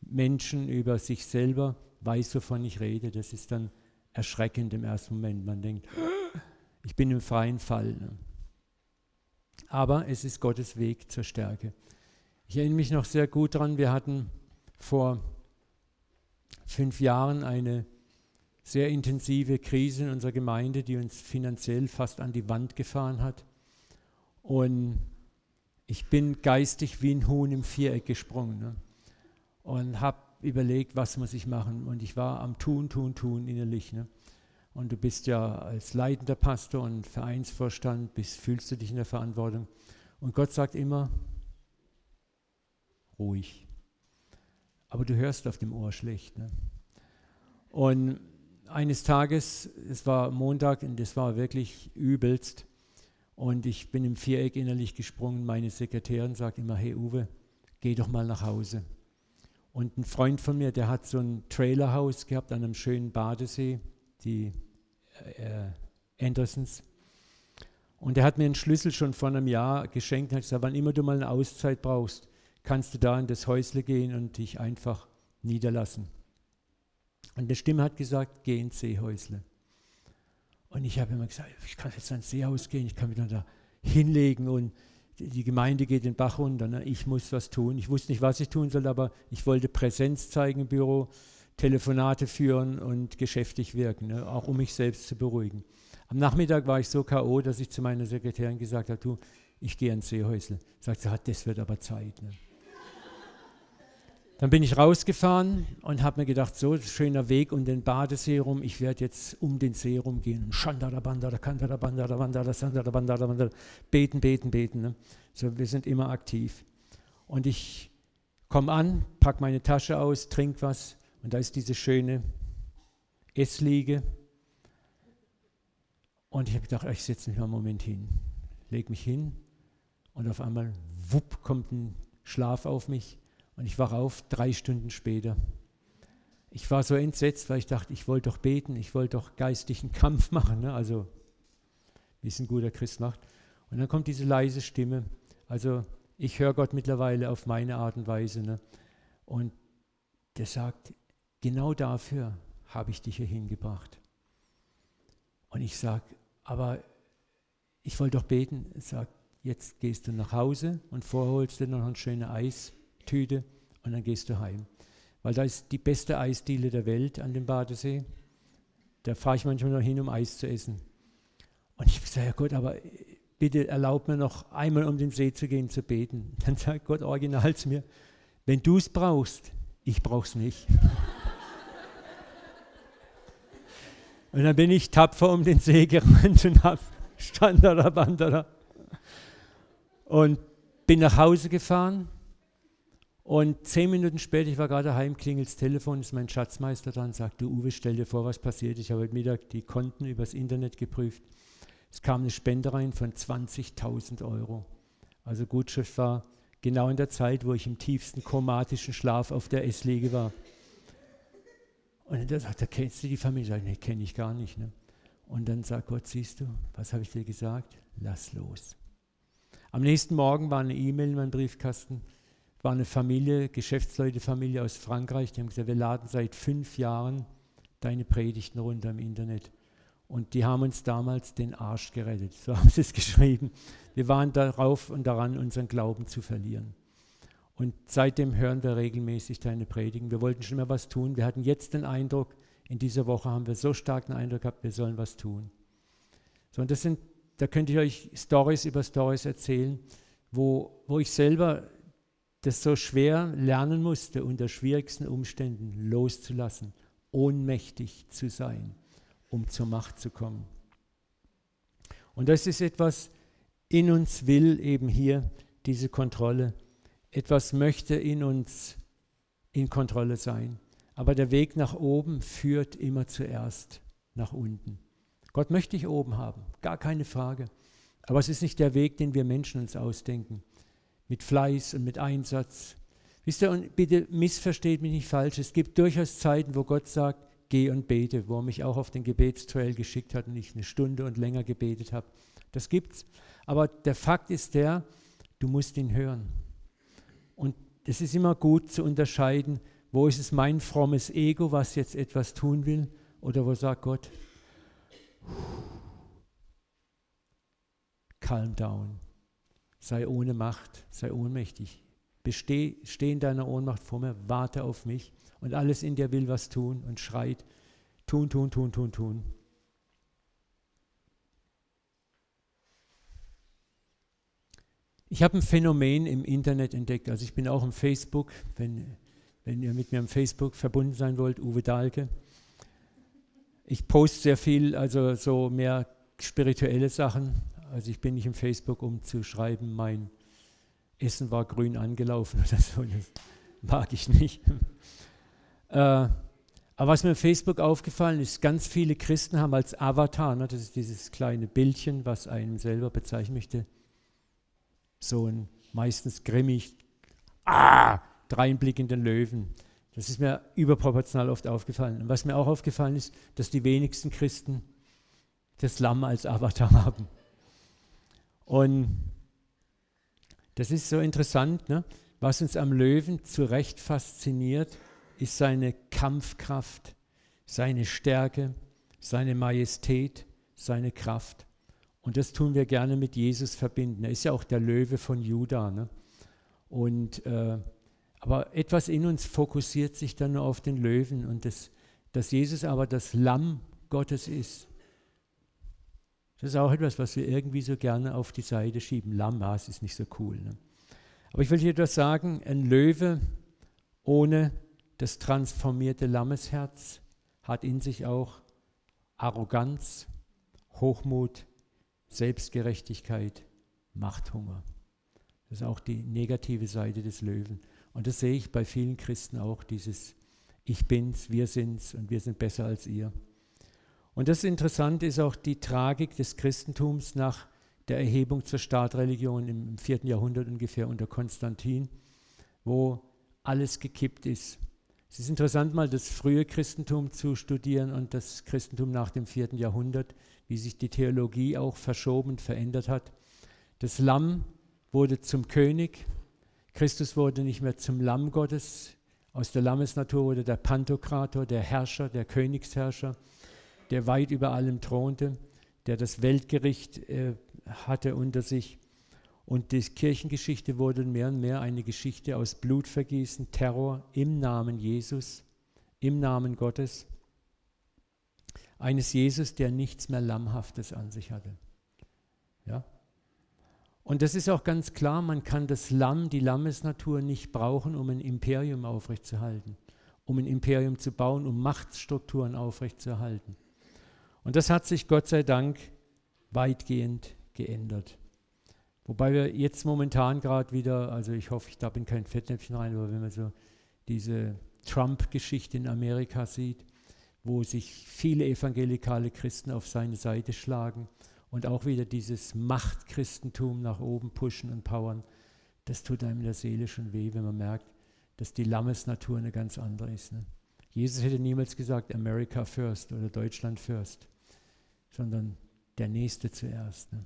Menschen, über sich selber, weiß, wovon ich rede. Das ist dann erschreckend im ersten Moment. Man denkt, (gasps) ich bin im freien Fall. Ne? Aber es ist Gottes Weg zur Stärke. Ich erinnere mich noch sehr gut daran, wir hatten vor fünf Jahren eine sehr intensive Krise in unserer Gemeinde, die uns finanziell fast an die Wand gefahren hat. Und ich bin geistig wie ein Huhn im Viereck gesprungen ne? und habe überlegt, was muss ich machen. Und ich war am Tun, Tun, Tun innerlich. Ne? Und du bist ja als leitender Pastor und Vereinsvorstand, bist, fühlst du dich in der Verantwortung. Und Gott sagt immer, ruhig. Aber du hörst auf dem Ohr schlecht. Ne? Und eines Tages, es war Montag und es war wirklich übelst, und ich bin im Viereck innerlich gesprungen. Meine Sekretärin sagt immer, hey Uwe, geh doch mal nach Hause. Und ein Freund von mir, der hat so ein Trailerhaus gehabt an einem schönen Badesee, die äh, Andersons. Und er hat mir einen Schlüssel schon vor einem Jahr geschenkt und hat gesagt, wann immer du mal eine Auszeit brauchst, kannst du da in das Häusle gehen und dich einfach niederlassen. Und die Stimme hat gesagt, geh ins Seehäusle. Und ich habe immer gesagt, ich kann jetzt ans Seehaus gehen, ich kann mich dann da hinlegen und die Gemeinde geht den Bach runter. Ne? Ich muss was tun. Ich wusste nicht, was ich tun soll, aber ich wollte Präsenz zeigen im Büro, Telefonate führen und geschäftig wirken, ne? auch um mich selbst zu beruhigen. Am Nachmittag war ich so K.O., dass ich zu meiner Sekretärin gesagt habe, du, ich gehe ans Seehäusle. Sagt sie, das wird aber Zeit. Ne? Dann bin ich rausgefahren und habe mir gedacht, so schöner Weg um den Badesee rum, ich werde jetzt um den See rumgehen. Beten, beten, beten. Ne? So, wir sind immer aktiv. Und ich komme an, packe meine Tasche aus, trinke was und da ist diese schöne Essliege. Und ich habe gedacht, ich setze mich mal einen Moment hin, lege mich hin und auf einmal, wupp, kommt ein Schlaf auf mich und ich wache auf drei Stunden später. Ich war so entsetzt, weil ich dachte, ich wollte doch beten, ich wollte doch geistlichen (laughs) Kampf machen, ne? also wie es ein guter Christ macht. Und dann kommt diese leise Stimme. Also ich höre Gott mittlerweile auf meine Art und Weise. Ne? Und der sagt, genau dafür habe ich dich hier hingebracht. Und ich sage, aber ich wollte doch beten. Er sagt, jetzt gehst du nach Hause und vorholst dir noch eine schöne Eis Tüte und dann gehst du heim. Weil da ist die beste Eisdiele der Welt an dem Badesee. Da fahre ich manchmal noch hin, um Eis zu essen. Und ich sage, ja Gott, aber bitte erlaub mir noch einmal um den See zu gehen, zu beten. (laughs) Dann sagt Gott original zu mir, wenn du es brauchst, ich brauch's nicht. (laughs) und dann bin ich tapfer um den See gerannt und habe stand da, da, und bin nach Hause gefahren und zehn Minuten später, ich war gerade daheim, klingelt das Telefon, ist mein Schatzmeister dran, sagt, du Uwe, stell dir vor, was passiert. Ich habe heute Mittag die Konten übers Internet geprüft. Es kam eine Spende rein von 20.000 Euro. Also Gutschrift war genau in der Zeit, wo ich im tiefsten chromatischen Schlaf auf der Essliege war. Und dann sagt er, kennst du die Familie? Ich sage, nee, kenne ich gar nicht. Ne? Und dann sagt Gott, siehst du, was habe ich dir gesagt? Lass los. Am nächsten Morgen war eine E-Mail in meinem Briefkasten war eine Familie, Geschäftsleute-Familie aus Frankreich, die haben gesagt, wir laden seit fünf Jahren deine Predigten runter im Internet. Und die haben uns damals den Arsch gerettet, so (laughs) haben sie es geschrieben. Wir waren darauf und daran, unseren Glauben zu verlieren. Und seitdem hören wir regelmäßig deine Predigen. Wir wollten schon mal was tun. Wir hatten jetzt den Eindruck, in dieser Woche haben wir so stark den Eindruck gehabt, wir sollen was tun. So, und das sind, da könnte ich euch Stories über Stories erzählen, wo, wo ich selber das so schwer lernen musste, unter schwierigsten Umständen loszulassen, ohnmächtig zu sein, um zur Macht zu kommen. Und das ist etwas, in uns will eben hier diese Kontrolle. Etwas möchte in uns in Kontrolle sein. Aber der Weg nach oben führt immer zuerst nach unten. Gott möchte dich oben haben, gar keine Frage. Aber es ist nicht der Weg, den wir Menschen uns ausdenken. Mit Fleiß und mit Einsatz. Wisst ihr, und bitte missversteht mich nicht falsch. Es gibt durchaus Zeiten, wo Gott sagt, geh und bete, wo er mich auch auf den Gebetstrail geschickt hat und ich eine Stunde und länger gebetet habe. Das gibt's. Aber der Fakt ist der, du musst ihn hören. Und es ist immer gut zu unterscheiden, wo ist es mein frommes Ego, was jetzt etwas tun will, oder wo sagt Gott, calm down, sei ohne Macht, sei ohnmächtig, Besteh, steh in deiner Ohnmacht vor mir, warte auf mich und alles in dir will was tun und schreit, tun, tun, tun, tun, tun. Ich habe ein Phänomen im Internet entdeckt. Also ich bin auch im Facebook, wenn, wenn ihr mit mir im Facebook verbunden sein wollt, Uwe Dahlke. Ich poste sehr viel, also so mehr spirituelle Sachen. Also ich bin nicht im Facebook, um zu schreiben, mein Essen war grün angelaufen (laughs) oder so. Das mag ich nicht. (laughs) äh, aber was mir auf Facebook aufgefallen ist, ganz viele Christen haben als Avatar, ne, das ist dieses kleine Bildchen, was einem selber bezeichnen möchte, so ein meistens grimmig, ah, dreinblickenden Löwen. Das ist mir überproportional oft aufgefallen. Und was mir auch aufgefallen ist, dass die wenigsten Christen das Lamm als Avatar haben. Und das ist so interessant. Ne? Was uns am Löwen zu Recht fasziniert, ist seine Kampfkraft, seine Stärke, seine Majestät, seine Kraft. Und das tun wir gerne mit Jesus verbinden. Er ist ja auch der Löwe von Juda. Ne? Und, äh, aber etwas in uns fokussiert sich dann nur auf den Löwen und das, dass Jesus aber das Lamm Gottes ist. Das ist auch etwas, was wir irgendwie so gerne auf die Seite schieben. Lamm, es ist nicht so cool. Ne? Aber ich will dir etwas sagen, ein Löwe ohne das transformierte Lammesherz hat in sich auch Arroganz, Hochmut, Selbstgerechtigkeit, Machthunger. Das ist auch die negative Seite des Löwen. Und das sehe ich bei vielen Christen auch, dieses Ich bin's, wir sind's und wir sind besser als ihr. Und das Interessante ist auch die Tragik des Christentums nach der Erhebung zur Staatreligion im vierten Jahrhundert ungefähr unter Konstantin, wo alles gekippt ist. Es ist interessant, mal das frühe Christentum zu studieren und das Christentum nach dem vierten Jahrhundert wie sich die Theologie auch verschoben, verändert hat. Das Lamm wurde zum König, Christus wurde nicht mehr zum Lamm Gottes, aus der Lammesnatur wurde der Pantokrator, der Herrscher, der Königsherrscher, der weit über allem thronte, der das Weltgericht äh, hatte unter sich. Und die Kirchengeschichte wurde mehr und mehr eine Geschichte aus Blutvergießen, Terror im Namen Jesus, im Namen Gottes eines Jesus, der nichts mehr Lammhaftes an sich hatte. Ja? Und das ist auch ganz klar, man kann das Lamm, die Lammesnatur nicht brauchen, um ein Imperium aufrechtzuerhalten, um ein Imperium zu bauen, um Machtstrukturen aufrechtzuerhalten. Und das hat sich Gott sei Dank weitgehend geändert. Wobei wir jetzt momentan gerade wieder, also ich hoffe, ich darf in kein Fettnäpfchen rein, aber wenn man so diese Trump-Geschichte in Amerika sieht, wo sich viele evangelikale Christen auf seine Seite schlagen und auch wieder dieses Machtchristentum nach oben pushen und powern, das tut einem in der Seele schon weh, wenn man merkt, dass die Lammesnatur eine ganz andere ist. Ne? Jesus hätte niemals gesagt, America first oder Deutschland first, sondern der Nächste zuerst. Ne?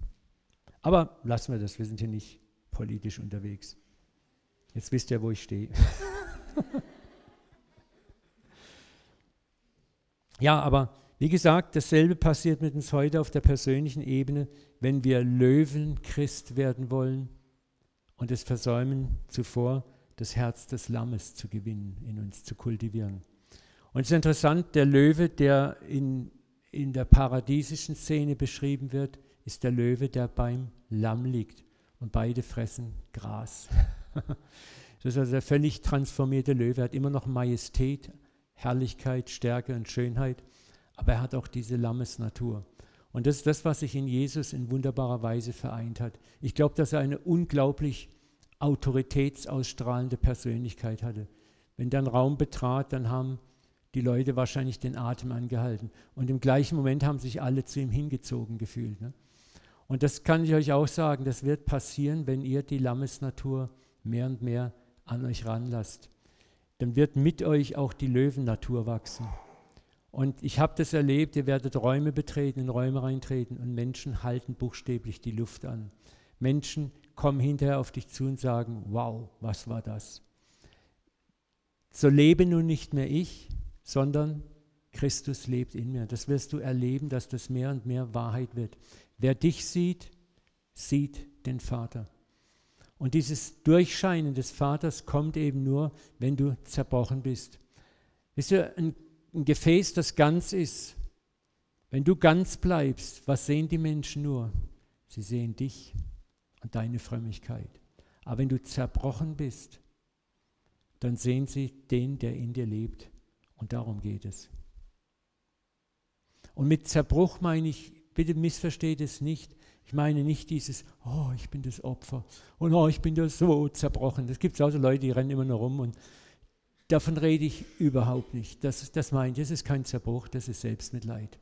Aber lassen wir das, wir sind hier nicht politisch unterwegs. Jetzt wisst ihr, wo ich stehe. (laughs) Ja, aber wie gesagt, dasselbe passiert mit uns heute auf der persönlichen Ebene, wenn wir Löwenchrist werden wollen und es versäumen zuvor, das Herz des Lammes zu gewinnen, in uns zu kultivieren. Und es ist interessant, der Löwe, der in, in der paradiesischen Szene beschrieben wird, ist der Löwe, der beim Lamm liegt. Und beide fressen Gras. (laughs) das ist also der völlig transformierte Löwe. Er hat immer noch Majestät, Herrlichkeit, Stärke und Schönheit, aber er hat auch diese Lammesnatur. Und das ist das, was sich in Jesus in wunderbarer Weise vereint hat. Ich glaube, dass er eine unglaublich autoritätsausstrahlende Persönlichkeit hatte. Wenn einen Raum betrat, dann haben die Leute wahrscheinlich den Atem angehalten. Und im gleichen Moment haben sich alle zu ihm hingezogen gefühlt. Ne? Und das kann ich euch auch sagen, das wird passieren, wenn ihr die Lammesnatur mehr und mehr an euch ranlasst. Dann wird mit euch auch die Löwennatur wachsen. Und ich habe das erlebt, ihr werdet Räume betreten, in Räume reintreten und Menschen halten buchstäblich die Luft an. Menschen kommen hinterher auf dich zu und sagen, wow, was war das? So lebe nun nicht mehr ich, sondern Christus lebt in mir. Das wirst du erleben, dass das mehr und mehr Wahrheit wird. Wer dich sieht, sieht den Vater. Und dieses Durchscheinen des Vaters kommt eben nur, wenn du zerbrochen bist. Wisst ihr, ein, ein Gefäß, das ganz ist, wenn du ganz bleibst, was sehen die Menschen nur? Sie sehen dich und deine Frömmigkeit. Aber wenn du zerbrochen bist, dann sehen sie den, der in dir lebt. Und darum geht es. Und mit Zerbruch meine ich, bitte missversteht es nicht, ich meine nicht dieses, oh, ich bin das Opfer und oh, ich bin das so zerbrochen. Das gibt es auch so Leute, die rennen immer nur rum und davon rede ich überhaupt nicht. Das, das meine ich, das ist kein Zerbruch, das ist Selbstmitleid.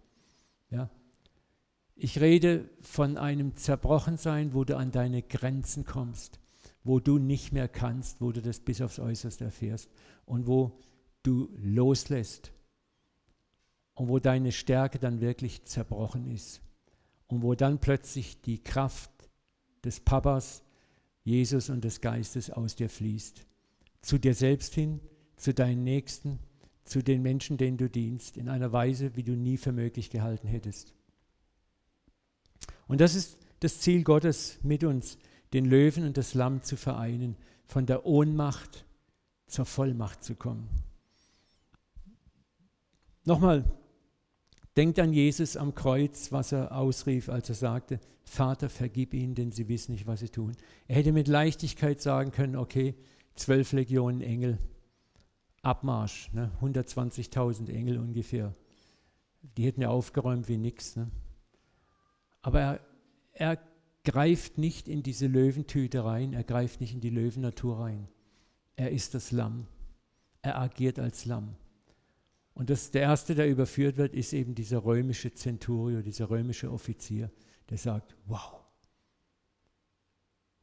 Ja? Ich rede von einem Zerbrochensein, wo du an deine Grenzen kommst, wo du nicht mehr kannst, wo du das bis aufs Äußerste erfährst und wo du loslässt und wo deine Stärke dann wirklich zerbrochen ist und wo dann plötzlich die Kraft des Papas, Jesus und des Geistes aus dir fließt. Zu dir selbst hin, zu deinen Nächsten, zu den Menschen, denen du dienst, in einer Weise, wie du nie für möglich gehalten hättest. Und das ist das Ziel Gottes mit uns, den Löwen und das Lamm zu vereinen, von der Ohnmacht zur Vollmacht zu kommen. Nochmal, denkt an Jesus am Kreuz, was er ausrief, als er sagte, Vater, vergib ihnen, denn sie wissen nicht, was sie tun. Er hätte mit Leichtigkeit sagen können, okay, zwölf Legionen Engel, Abmarsch, ne, 120.000 Engel ungefähr. Die hätten ja aufgeräumt wie nichts. Ne? Aber er, er greift nicht in diese Löwentüte rein, er greift nicht in die Löwennatur rein. Er ist das Lamm. Er agiert als Lamm. Und das, der erste, der überführt wird, ist eben dieser römische Centurio, dieser römische Offizier, der sagt, wow.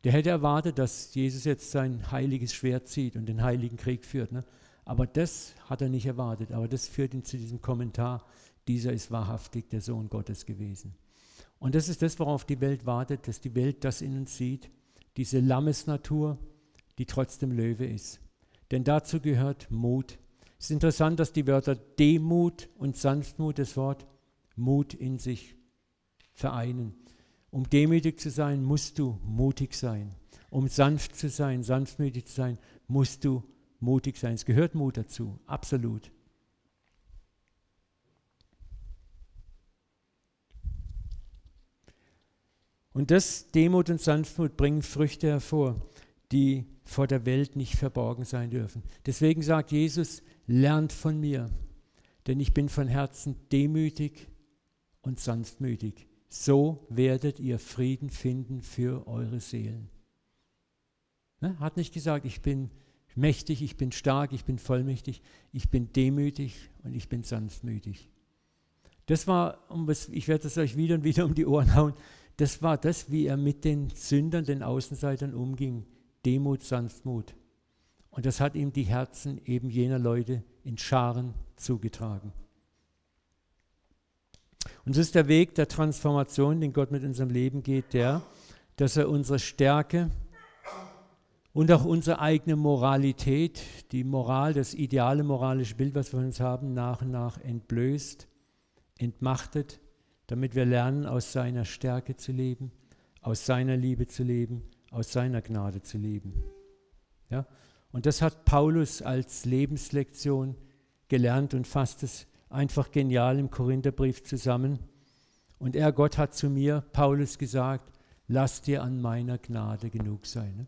Der hätte erwartet, dass Jesus jetzt sein heiliges Schwert zieht und den heiligen Krieg führt. Ne? Aber das hat er nicht erwartet. Aber das führt ihn zu diesem Kommentar, dieser ist wahrhaftig der Sohn Gottes gewesen. Und das ist das, worauf die Welt wartet, dass die Welt das in uns sieht, diese Lammesnatur, die trotzdem Löwe ist. Denn dazu gehört Mut, es ist interessant, dass die Wörter Demut und Sanftmut das Wort Mut in sich vereinen. Um demütig zu sein, musst du mutig sein. Um sanft zu sein, sanftmütig zu sein, musst du mutig sein. Es gehört Mut dazu, absolut. Und das Demut und Sanftmut bringen Früchte hervor, die vor der Welt nicht verborgen sein dürfen. Deswegen sagt Jesus, lernt von mir, denn ich bin von Herzen demütig und sanftmütig. So werdet ihr Frieden finden für eure Seelen. Ne? Hat nicht gesagt, ich bin mächtig, ich bin stark, ich bin vollmächtig, ich bin demütig und ich bin sanftmütig. Das war, ich werde es euch wieder und wieder um die Ohren hauen, das war das, wie er mit den Sündern, den Außenseitern umging. Demut, Sanftmut. Und das hat ihm die Herzen eben jener Leute in Scharen zugetragen. Und das ist der Weg der Transformation, den Gott mit unserem Leben geht, der, dass er unsere Stärke und auch unsere eigene Moralität, die Moral, das ideale moralische Bild, was wir uns haben, nach und nach entblößt, entmachtet, damit wir lernen, aus seiner Stärke zu leben, aus seiner Liebe zu leben, aus seiner Gnade zu leben. Ja? Und das hat Paulus als Lebenslektion gelernt und fasst es einfach genial im Korintherbrief zusammen. Und er, Gott, hat zu mir, Paulus, gesagt, lass dir an meiner Gnade genug sein.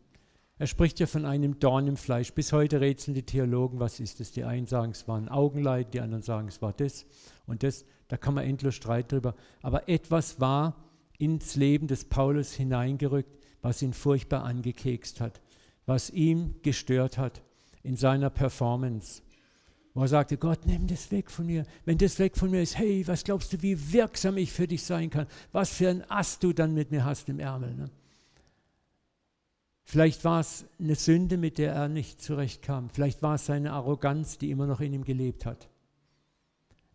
Er spricht ja von einem Dorn im Fleisch. Bis heute rätseln die Theologen, was ist es? Die einen sagen, es war ein Augenleid, die anderen sagen, es war das und das. Da kann man endlos Streit drüber. Aber etwas war ins Leben des Paulus hineingerückt, was ihn furchtbar angekekst hat, was ihm gestört hat in seiner Performance. Wo er sagte, Gott, nimm das weg von mir. Wenn das weg von mir ist, hey, was glaubst du, wie wirksam ich für dich sein kann? Was für ein Ast du dann mit mir hast im Ärmel. Ne? Vielleicht war es eine Sünde, mit der er nicht zurechtkam. Vielleicht war es seine Arroganz, die immer noch in ihm gelebt hat.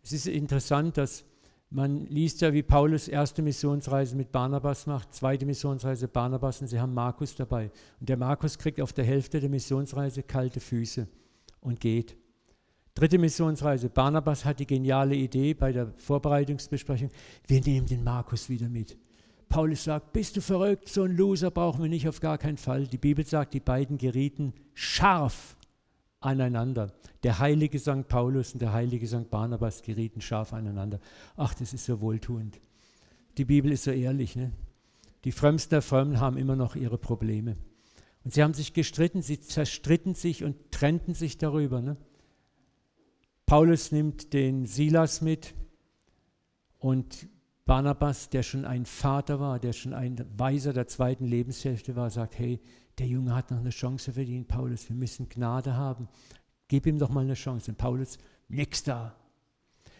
Es ist interessant, dass man liest ja, wie Paulus erste Missionsreise mit Barnabas macht, zweite Missionsreise Barnabas und sie haben Markus dabei. Und der Markus kriegt auf der Hälfte der Missionsreise kalte Füße und geht. Dritte Missionsreise. Barnabas hat die geniale Idee bei der Vorbereitungsbesprechung, wir nehmen den Markus wieder mit. Paulus sagt, bist du verrückt, so ein Loser brauchen wir nicht auf gar keinen Fall. Die Bibel sagt, die beiden gerieten scharf aneinander. Der heilige St. Paulus und der heilige St. Barnabas gerieten scharf aneinander. Ach, das ist so wohltuend. Die Bibel ist so ehrlich. Ne? Die Frömmsten der Frömmen haben immer noch ihre Probleme. Und sie haben sich gestritten, sie zerstritten sich und trennten sich darüber. Ne? Paulus nimmt den Silas mit und Barnabas, der schon ein Vater war, der schon ein Weiser der zweiten Lebenshälfte war, sagt, hey, der Junge hat noch eine Chance verdient, Paulus, wir müssen Gnade haben. Gib ihm doch mal eine Chance. Und Paulus, nix da.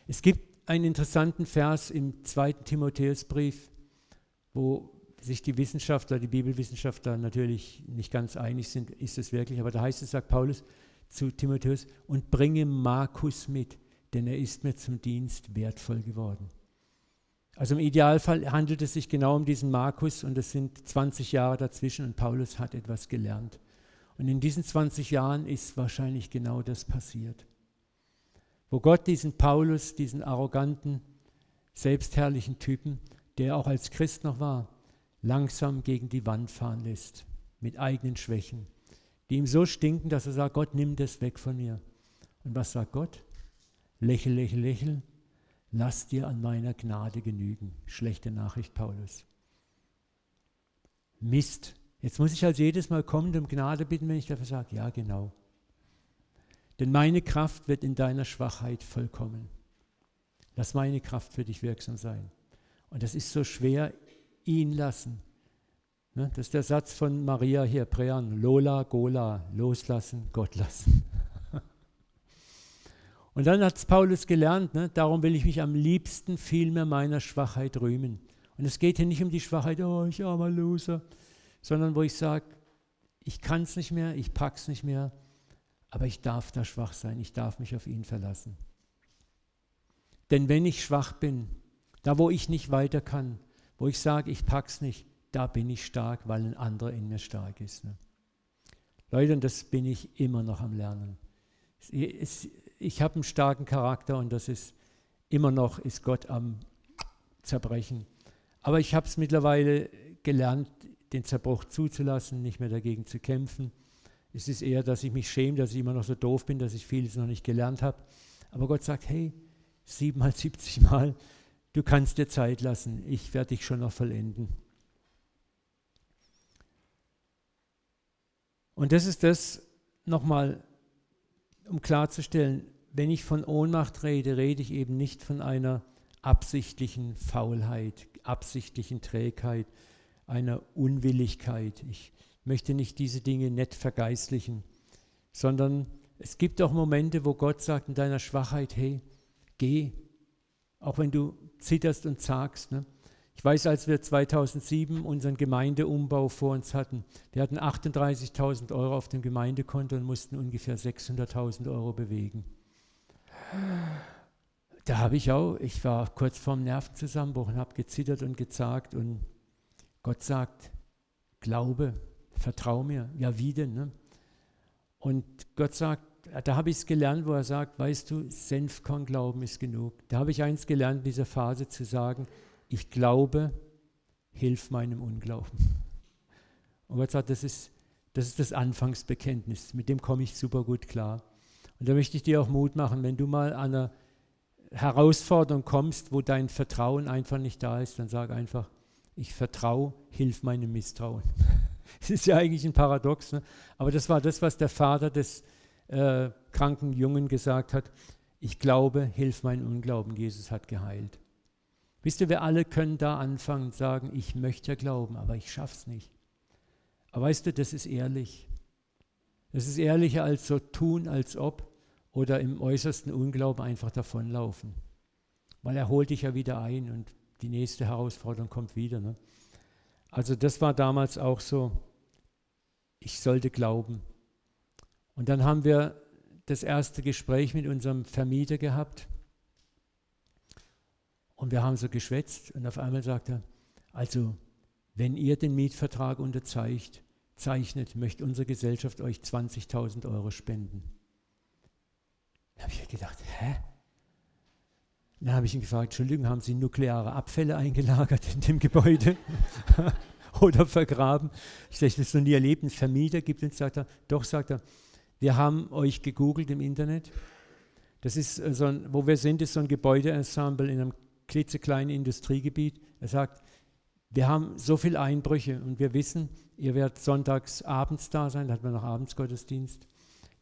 Es gibt einen interessanten Vers im zweiten Timotheusbrief, wo sich die Wissenschaftler, die Bibelwissenschaftler natürlich nicht ganz einig sind, ist es wirklich, aber da heißt es, sagt Paulus zu Timotheus, und bringe Markus mit, denn er ist mir zum Dienst wertvoll geworden. Also im Idealfall handelt es sich genau um diesen Markus und es sind 20 Jahre dazwischen und Paulus hat etwas gelernt. Und in diesen 20 Jahren ist wahrscheinlich genau das passiert. Wo Gott diesen Paulus, diesen arroganten, selbstherrlichen Typen, der auch als Christ noch war, langsam gegen die Wand fahren lässt, mit eigenen Schwächen, die ihm so stinken, dass er sagt, Gott, nimm das weg von mir. Und was sagt Gott? Lächel, lächel, lächel, lass dir an meiner Gnade genügen. Schlechte Nachricht, Paulus. Mist. Jetzt muss ich also jedes Mal kommen und um Gnade bitten, wenn ich dafür sage, ja genau. Denn meine Kraft wird in deiner Schwachheit vollkommen. Lass meine Kraft für dich wirksam sein. Und das ist so schwer, ihn lassen. Ne, das ist der Satz von Maria hier, Prean, Lola, Gola, loslassen, Gott lassen. Und dann hat Paulus gelernt, ne, darum will ich mich am liebsten vielmehr meiner Schwachheit rühmen. Und es geht hier nicht um die Schwachheit, oh, ich armer Loser, sondern wo ich sage, ich kann es nicht mehr, ich pack's nicht mehr, aber ich darf da schwach sein, ich darf mich auf ihn verlassen. Denn wenn ich schwach bin, da wo ich nicht weiter kann, wo ich sage, ich pack's nicht, da bin ich stark, weil ein anderer in mir stark ist. Ne? Leute, und das bin ich immer noch am Lernen. Es, es, ich habe einen starken Charakter und das ist immer noch, ist Gott am Zerbrechen. Aber ich habe es mittlerweile gelernt, den Zerbruch zuzulassen, nicht mehr dagegen zu kämpfen. Es ist eher, dass ich mich schäme, dass ich immer noch so doof bin, dass ich vieles noch nicht gelernt habe. Aber Gott sagt, hey, siebenmal, siebzig Mal, du kannst dir Zeit lassen, ich werde dich schon noch vollenden. Und das ist das nochmal, um klarzustellen, wenn ich von Ohnmacht rede, rede ich eben nicht von einer absichtlichen Faulheit, absichtlichen Trägheit, einer Unwilligkeit. Ich möchte nicht diese Dinge nett vergeistlichen, sondern es gibt auch Momente, wo Gott sagt in deiner Schwachheit, hey, geh, auch wenn du zitterst und zagst. Ne? Ich weiß, als wir 2007 unseren Gemeindeumbau vor uns hatten, wir hatten 38.000 Euro auf dem Gemeindekonto und mussten ungefähr 600.000 Euro bewegen. Da habe ich auch, ich war kurz vorm Nervenzusammenbruch und habe gezittert und gezagt und Gott sagt, glaube, vertrau mir. Ja, wie denn? Ne? Und Gott sagt, da habe ich es gelernt, wo er sagt, weißt du, Senfkorn-Glauben ist genug. Da habe ich eins gelernt in dieser Phase zu sagen, ich glaube, hilf meinem Unglauben. Und Gott sagt, das ist, das ist das Anfangsbekenntnis, mit dem komme ich super gut klar. Und da möchte ich dir auch Mut machen, wenn du mal an eine Herausforderung kommst, wo dein Vertrauen einfach nicht da ist, dann sag einfach, ich vertraue, hilf meinem Misstrauen. (laughs) Das ist ja eigentlich ein Paradox, ne? aber das war das, was der Vater des äh, kranken Jungen gesagt hat. Ich glaube, hilf meinem Unglauben. Jesus hat geheilt. Wisst ihr, wir alle können da anfangen und sagen, ich möchte glauben, aber ich schaff's nicht. Aber weißt du, das ist ehrlich. Das ist ehrlicher als so tun, als ob oder im äußersten Unglauben einfach davonlaufen. Weil er holt dich ja wieder ein und die nächste Herausforderung kommt wieder. Ne? Also das war damals auch so, ich sollte glauben. Und dann haben wir das erste Gespräch mit unserem Vermieter gehabt. Und wir haben so geschwätzt und auf einmal sagt er, also wenn ihr den Mietvertrag unterzeichnet, zeichnet, möchte unsere Gesellschaft euch 20.000 Euro spenden. Da habe ich gedacht, hä? Dann habe ich ihn gefragt, Entschuldigung, haben Sie nukleare Abfälle eingelagert in dem Gebäude (laughs) oder vergraben? Ich sage, das ist noch nie erlebt. Ein Vermieter gibt uns, sagt er, doch, sagt er, wir haben euch gegoogelt im Internet. Das ist so ein, wo wir sind, ist so ein Gebäudeensemble in einem klitzekleinen Industriegebiet. Er sagt, wir haben so viele Einbrüche und wir wissen, ihr werdet sonntags abends da sein, da hat man noch Abendsgottesdienst.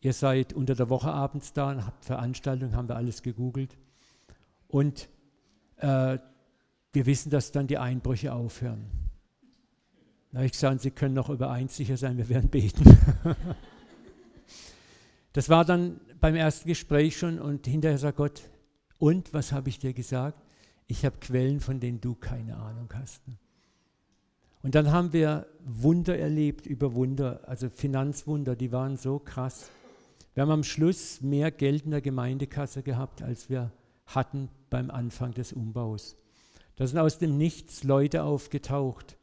Ihr seid unter der Woche abends da und habt Veranstaltungen, haben wir alles gegoogelt. Und äh, wir wissen, dass dann die Einbrüche aufhören. Da habe ich gesagt, Sie können noch über eins sicher sein, wir werden beten. (laughs) das war dann beim ersten Gespräch schon und hinterher sagt Gott, und was habe ich dir gesagt? Ich habe Quellen, von denen du keine Ahnung hast. Und dann haben wir Wunder erlebt über Wunder, also Finanzwunder, die waren so krass. Wir haben am Schluss mehr Geld in der Gemeindekasse gehabt, als wir hatten beim Anfang des Umbaus. Da sind aus dem Nichts Leute aufgetaucht,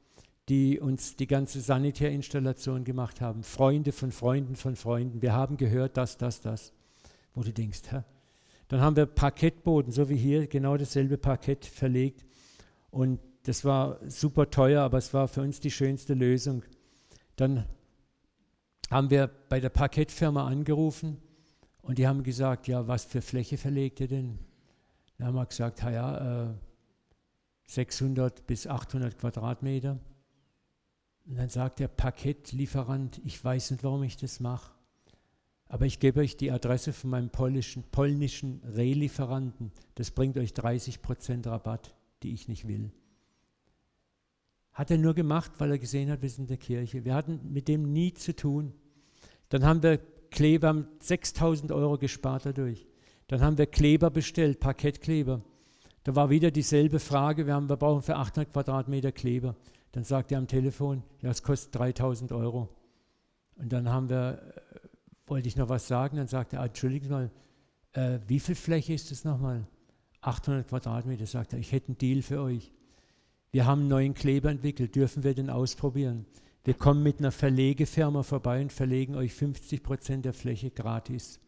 die uns die ganze Sanitärinstallation gemacht haben. Freunde von Freunden von Freunden. Wir haben gehört, das, das, das. Wo du denkst, hä? Dann haben wir Parkettboden, so wie hier, genau dasselbe Parkett verlegt. Und das war super teuer, aber es war für uns die schönste Lösung. Dann haben wir bei der Parkettfirma angerufen und die haben gesagt, ja, was für Fläche verlegt ihr denn? Dann haben wir gesagt, ja, äh, 600 bis 800 Quadratmeter. Und dann sagt der Parkettlieferant, ich weiß nicht, warum ich das mache, aber ich gebe euch die Adresse von meinem polnischen, polnischen Relieferanten. Das bringt euch 30 Prozent Rabatt, die ich nicht will. Hat er nur gemacht, weil er gesehen hat, wir sind in der Kirche. Wir hatten mit dem nie zu tun. Dann haben wir Kleber, haben 6000 Euro gespart dadurch. Dann haben wir Kleber bestellt, Parkettkleber. Da war wieder dieselbe Frage, wir, haben, wir brauchen für 800 Quadratmeter Kleber. Dann sagt er am Telefon, ja, es kostet 3000 Euro. Und dann haben wir, äh, wollte ich noch was sagen, dann sagt er, ah, Entschuldigung mal, äh, wie viel Fläche ist das nochmal? 800 Quadratmeter, sagt er, ich hätte einen Deal für euch. Wir haben einen neuen Kleber entwickelt, dürfen wir den ausprobieren? Wir kommen mit einer Verlegefirma vorbei und verlegen euch 50 Prozent der Fläche gratis.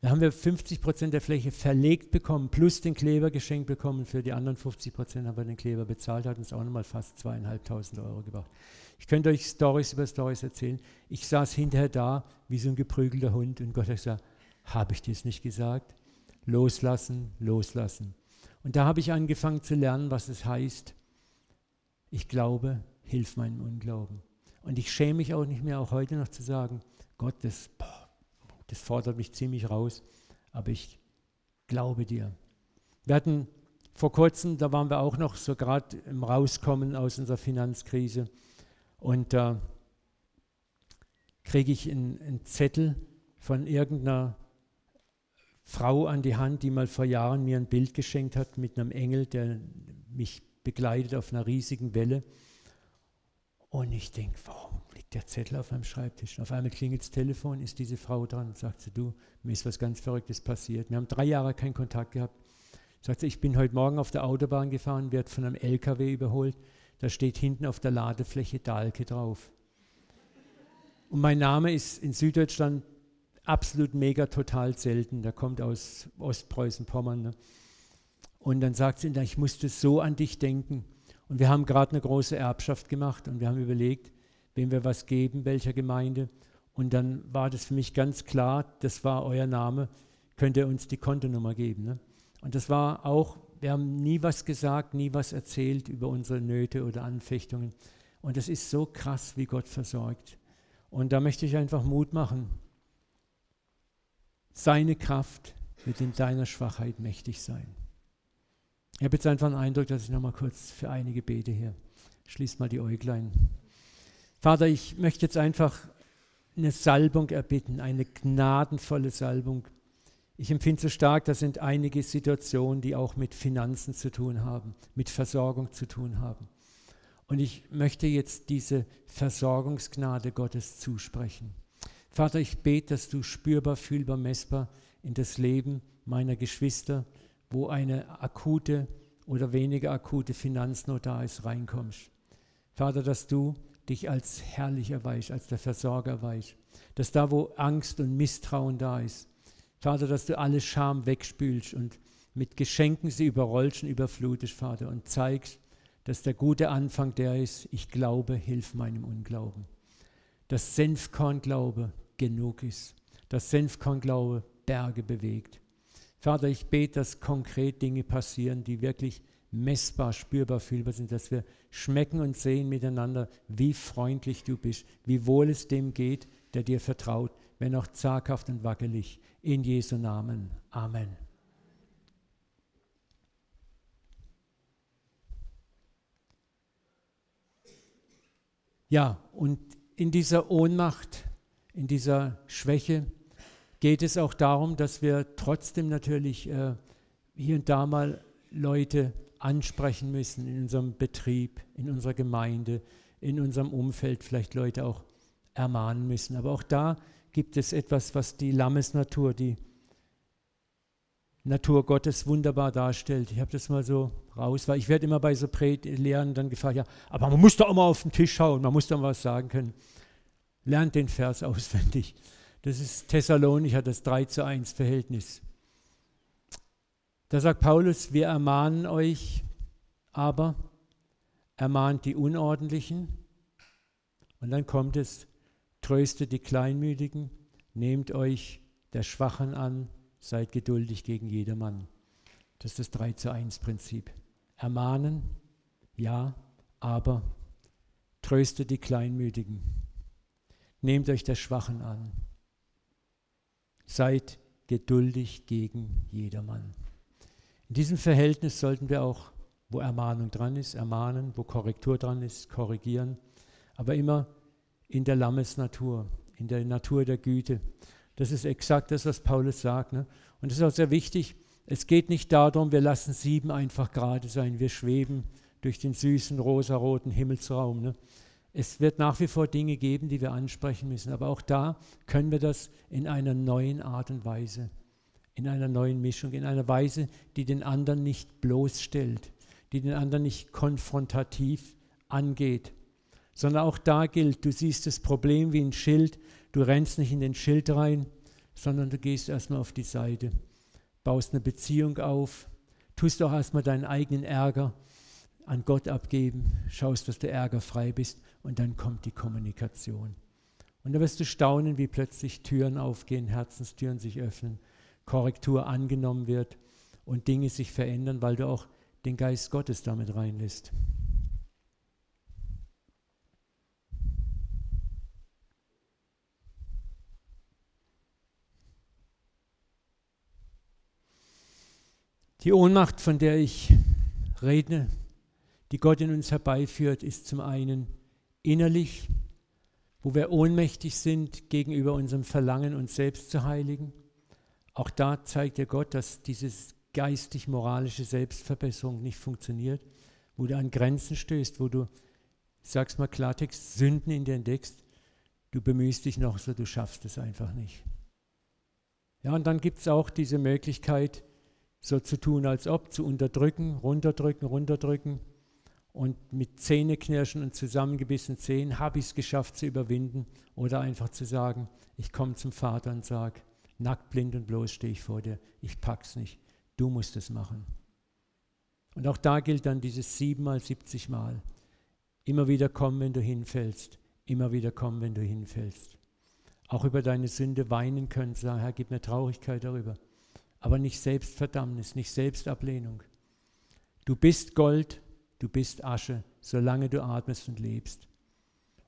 Da haben wir 50 Prozent der Fläche verlegt bekommen, plus den Kleber geschenkt bekommen. Für die anderen 50 Prozent haben wir den Kleber bezahlt, hat uns auch nochmal fast zweieinhalbtausend Euro gebracht. Ich könnte euch Stories über Stories erzählen. Ich saß hinterher da wie so ein geprügelter Hund und Gott hat gesagt, habe ich dir es nicht gesagt? Loslassen, loslassen. Und da habe ich angefangen zu lernen, was es heißt. Ich glaube, hilf meinem Unglauben. Und ich schäme mich auch nicht mehr, auch heute noch zu sagen, Gott, das, boah, das fordert mich ziemlich raus, aber ich glaube dir. Wir hatten vor kurzem, da waren wir auch noch so gerade im Rauskommen aus unserer Finanzkrise und da äh, kriege ich einen, Zettel von irgendeiner Frau an die Hand, die mal vor Jahren mir ein Bild geschenkt hat mit einem Engel, der mich begleitet auf einer riesigen Welle. Und ich denke, warum liegt der Zettel auf meinem Schreibtisch? Und auf einmal klingelt das Telefon, ist diese Frau dran und sagt sie, du, mir ist was ganz Verrücktes passiert. Wir haben drei Jahre keinen Kontakt gehabt. Sagt sie, ich bin heute Morgen auf der Autobahn gefahren, werde von einem LKW überholt. Da steht hinten auf der Ladefläche Dahlke drauf. Und mein Name ist in Süddeutschland absolut mega total selten. Der kommt aus Ostpreußen-Pommern. Ne? Und dann sagt sie, ich musste so an dich denken. Und wir haben gerade eine große Erbschaft gemacht und wir haben überlegt, wem wir was geben, welcher Gemeinde. Und dann war das für mich ganz klar, das war euer Name, könnt ihr uns die Kontonummer geben. Ne? Und das war auch, wir haben nie was gesagt, nie was erzählt über unsere Nöte oder Anfechtungen. Und das ist so krass, wie Gott versorgt. Und da möchte ich einfach Mut machen. Seine Kraft wird in deiner Schwachheit mächtig sein. Ich habe jetzt einfach einen Eindruck, dass ich nochmal kurz für einige bete hier. Schließt mal die Äuglein. Vater, ich möchte jetzt einfach eine Salbung erbitten, eine gnadenvolle Salbung. Ich empfinde so stark, das sind einige Situationen, die auch mit Finanzen zu tun haben, mit Versorgung zu tun haben. Und ich möchte jetzt diese Versorgungsgnade Gottes zusprechen. Vater, ich bete, dass du spürbar, fühlbar, messbar in das Leben meiner Geschwister, wo eine akute oder weniger akute Finanznot da ist, reinkommst. Vater, dass du dich als herrlich erweist, als der Versorger erweist. Dass da, wo Angst und Misstrauen da ist, Vater, dass du alle Scham wegspülst und mit Geschenken sie überrollst und überflutest, Vater, und zeigst, dass der gute Anfang der ist, ich glaube, hilf meinem Unglauben. Dass Senfkornglaube genug ist. Dass Senfkornglaube Berge bewegt. Vater, ich bete, dass konkret Dinge passieren, die wirklich messbar, spürbar, fühlbar sind, dass wir schmecken und sehen miteinander, wie freundlich du bist, wie wohl es dem geht, der dir vertraut, wenn auch zaghaft und wackelig. In Jesu Namen. Amen. Ja, und in dieser Ohnmacht, in dieser Schwäche geht es auch darum, dass wir trotzdem natürlich äh, hier und da mal Leute ansprechen müssen in unserem Betrieb, in unserer Gemeinde, in unserem Umfeld, vielleicht Leute auch ermahnen müssen. Aber auch da gibt es etwas, was die Lammesnatur, die Natur Gottes wunderbar darstellt. Ich habe das mal so raus, weil ich werde immer bei so Lehren dann gefragt, ja, aber man muss doch auch mal auf den Tisch schauen, man muss doch mal was sagen können. Lernt den Vers (laughs) auswendig. Das ist Thessalonicher, das 3 zu 1 Verhältnis. Da sagt Paulus, wir ermahnen euch aber, ermahnt die Unordentlichen. Und dann kommt es, tröstet die Kleinmütigen, nehmt euch der Schwachen an, seid geduldig gegen jedermann. Das ist das 3 zu 1 Prinzip. Ermahnen, ja, aber tröstet die Kleinmütigen. Nehmt euch der Schwachen an. Seid geduldig gegen jedermann. In diesem Verhältnis sollten wir auch, wo Ermahnung dran ist, ermahnen, wo Korrektur dran ist, korrigieren, aber immer in der Lammesnatur, in der Natur der Güte. Das ist exakt das, was Paulus sagt. Ne? Und das ist auch sehr wichtig. Es geht nicht darum, wir lassen sieben einfach gerade sein, wir schweben durch den süßen rosaroten Himmelsraum. Ne? Es wird nach wie vor Dinge geben, die wir ansprechen müssen, aber auch da können wir das in einer neuen Art und Weise in einer neuen Mischung, in einer Weise, die den anderen nicht bloßstellt, die den anderen nicht konfrontativ angeht, sondern auch da gilt, du siehst das Problem wie ein Schild, du rennst nicht in den Schild rein, sondern du gehst erstmal auf die Seite, baust eine Beziehung auf, tust auch erstmal deinen eigenen Ärger an Gott abgeben, schaust, dass du ärgerfrei bist und dann kommt die Kommunikation. Und da wirst du staunen, wie plötzlich Türen aufgehen, Herzenstüren sich öffnen Korrektur angenommen wird und Dinge sich verändern, weil du auch den Geist Gottes damit reinlässt. Die Ohnmacht, von der ich rede, die Gott in uns herbeiführt, ist zum einen innerlich, wo wir ohnmächtig sind gegenüber unserem Verlangen, uns selbst zu heiligen. Auch da zeigt dir Gott, dass diese geistig-moralische Selbstverbesserung nicht funktioniert, wo du an Grenzen stößt, wo du, sagst mal Klartext, Sünden in dir entdeckst, du bemühst dich noch so, du schaffst es einfach nicht. Ja, und dann gibt es auch diese Möglichkeit, so zu tun, als ob, zu unterdrücken, runterdrücken, runterdrücken. Und mit Zähneknirschen und zusammengebissenen Zähnen habe ich es geschafft zu überwinden. Oder einfach zu sagen, ich komme zum Vater und sage, Nackt, blind und bloß stehe ich vor dir. Ich pack's nicht. Du musst es machen. Und auch da gilt dann dieses siebenmal, siebzig Mal. Immer wieder kommen, wenn du hinfällst. Immer wieder kommen, wenn du hinfällst. auch über deine Sünde weinen können, sagen, Herr, gib mir Traurigkeit darüber. Aber nicht Selbstverdammnis, nicht Selbstablehnung. Du bist Gold, du bist Asche, solange du atmest und lebst.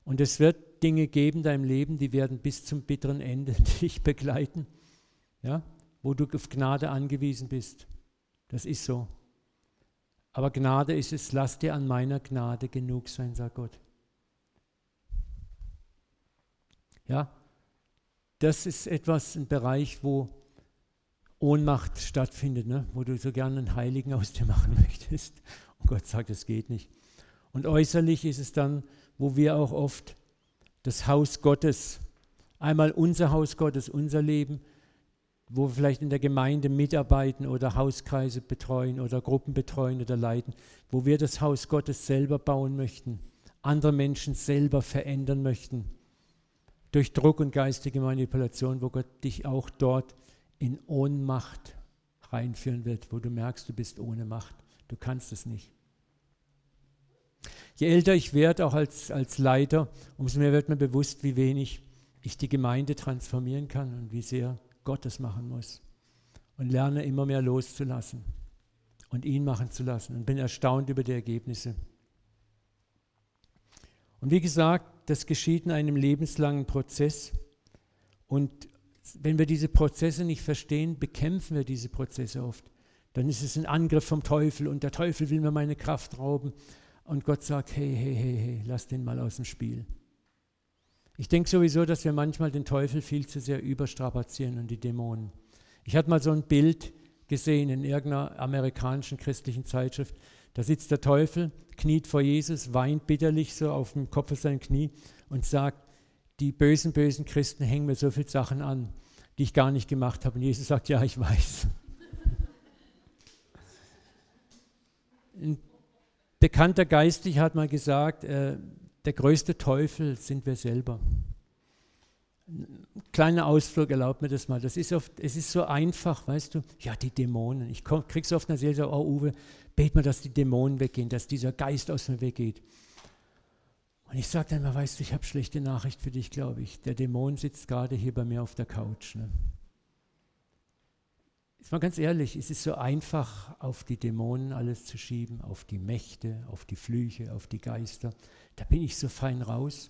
Und es wird Dinge geben in deinem Leben, die werden bis zum bitteren Ende (laughs) dich begleiten, ja, wo du auf Gnade angewiesen bist. Das ist so. Aber Gnade ist es, lass dir an meiner Gnade genug sein, sagt Gott. Ja, das ist etwas, ein Bereich, wo Ohnmacht stattfindet, ne? wo du so gerne einen Heiligen aus dir machen (laughs) möchtest. Und Gott sagt, es geht nicht. Und äußerlich ist es dann, wo wir auch oft das Haus Gottes, einmal unser Haus Gottes, unser Leben, wo wir vielleicht in der Gemeinde mitarbeiten oder Hauskreise betreuen oder Gruppen betreuen oder leiten, wo wir das Haus Gottes selber bauen möchten, andere Menschen selber verändern möchten, durch Druck und geistige Manipulation, wo Gott dich auch dort in Ohnmacht reinführen wird, wo du merkst, du bist ohne Macht, du kannst es nicht. Je älter ich werde, auch als, als Leiter, umso mehr wird mir bewusst, wie wenig ich die Gemeinde transformieren kann und wie sehr Gott es machen muss. Und lerne immer mehr loszulassen und ihn machen zu lassen und bin erstaunt über die Ergebnisse. Und wie gesagt, das geschieht in einem lebenslangen Prozess. Und wenn wir diese Prozesse nicht verstehen, bekämpfen wir diese Prozesse oft. Dann ist es ein Angriff vom Teufel und der Teufel will mir meine Kraft rauben. Und Gott sagt, hey, hey, hey, hey, lass den mal aus dem Spiel. Ich denke sowieso, dass wir manchmal den Teufel viel zu sehr überstrapazieren und die Dämonen. Ich hatte mal so ein Bild gesehen in irgendeiner amerikanischen christlichen Zeitschrift. Da sitzt der Teufel, kniet vor Jesus, weint bitterlich so auf dem Kopf sein Knie und sagt, die bösen, bösen Christen hängen mir so viele Sachen an, die ich gar nicht gemacht habe. Und Jesus sagt, ja, ich weiß. Ein bekannter Geistlicher hat mal gesagt, äh, der größte Teufel sind wir selber. Ein kleiner Ausflug erlaubt mir das mal. Das ist oft, es ist so einfach, weißt du, ja, die Dämonen. Ich kriege es oft in der Seele so, oh Uwe, bet mal, dass die Dämonen weggehen, dass dieser Geist aus mir weggeht. Und ich sage dann mal, weißt du, ich habe schlechte Nachricht für dich, glaube ich. Der Dämon sitzt gerade hier bei mir auf der Couch. Ne? Ist mal ganz ehrlich, es ist so einfach, auf die Dämonen alles zu schieben, auf die Mächte, auf die Flüche, auf die Geister. Da bin ich so fein raus.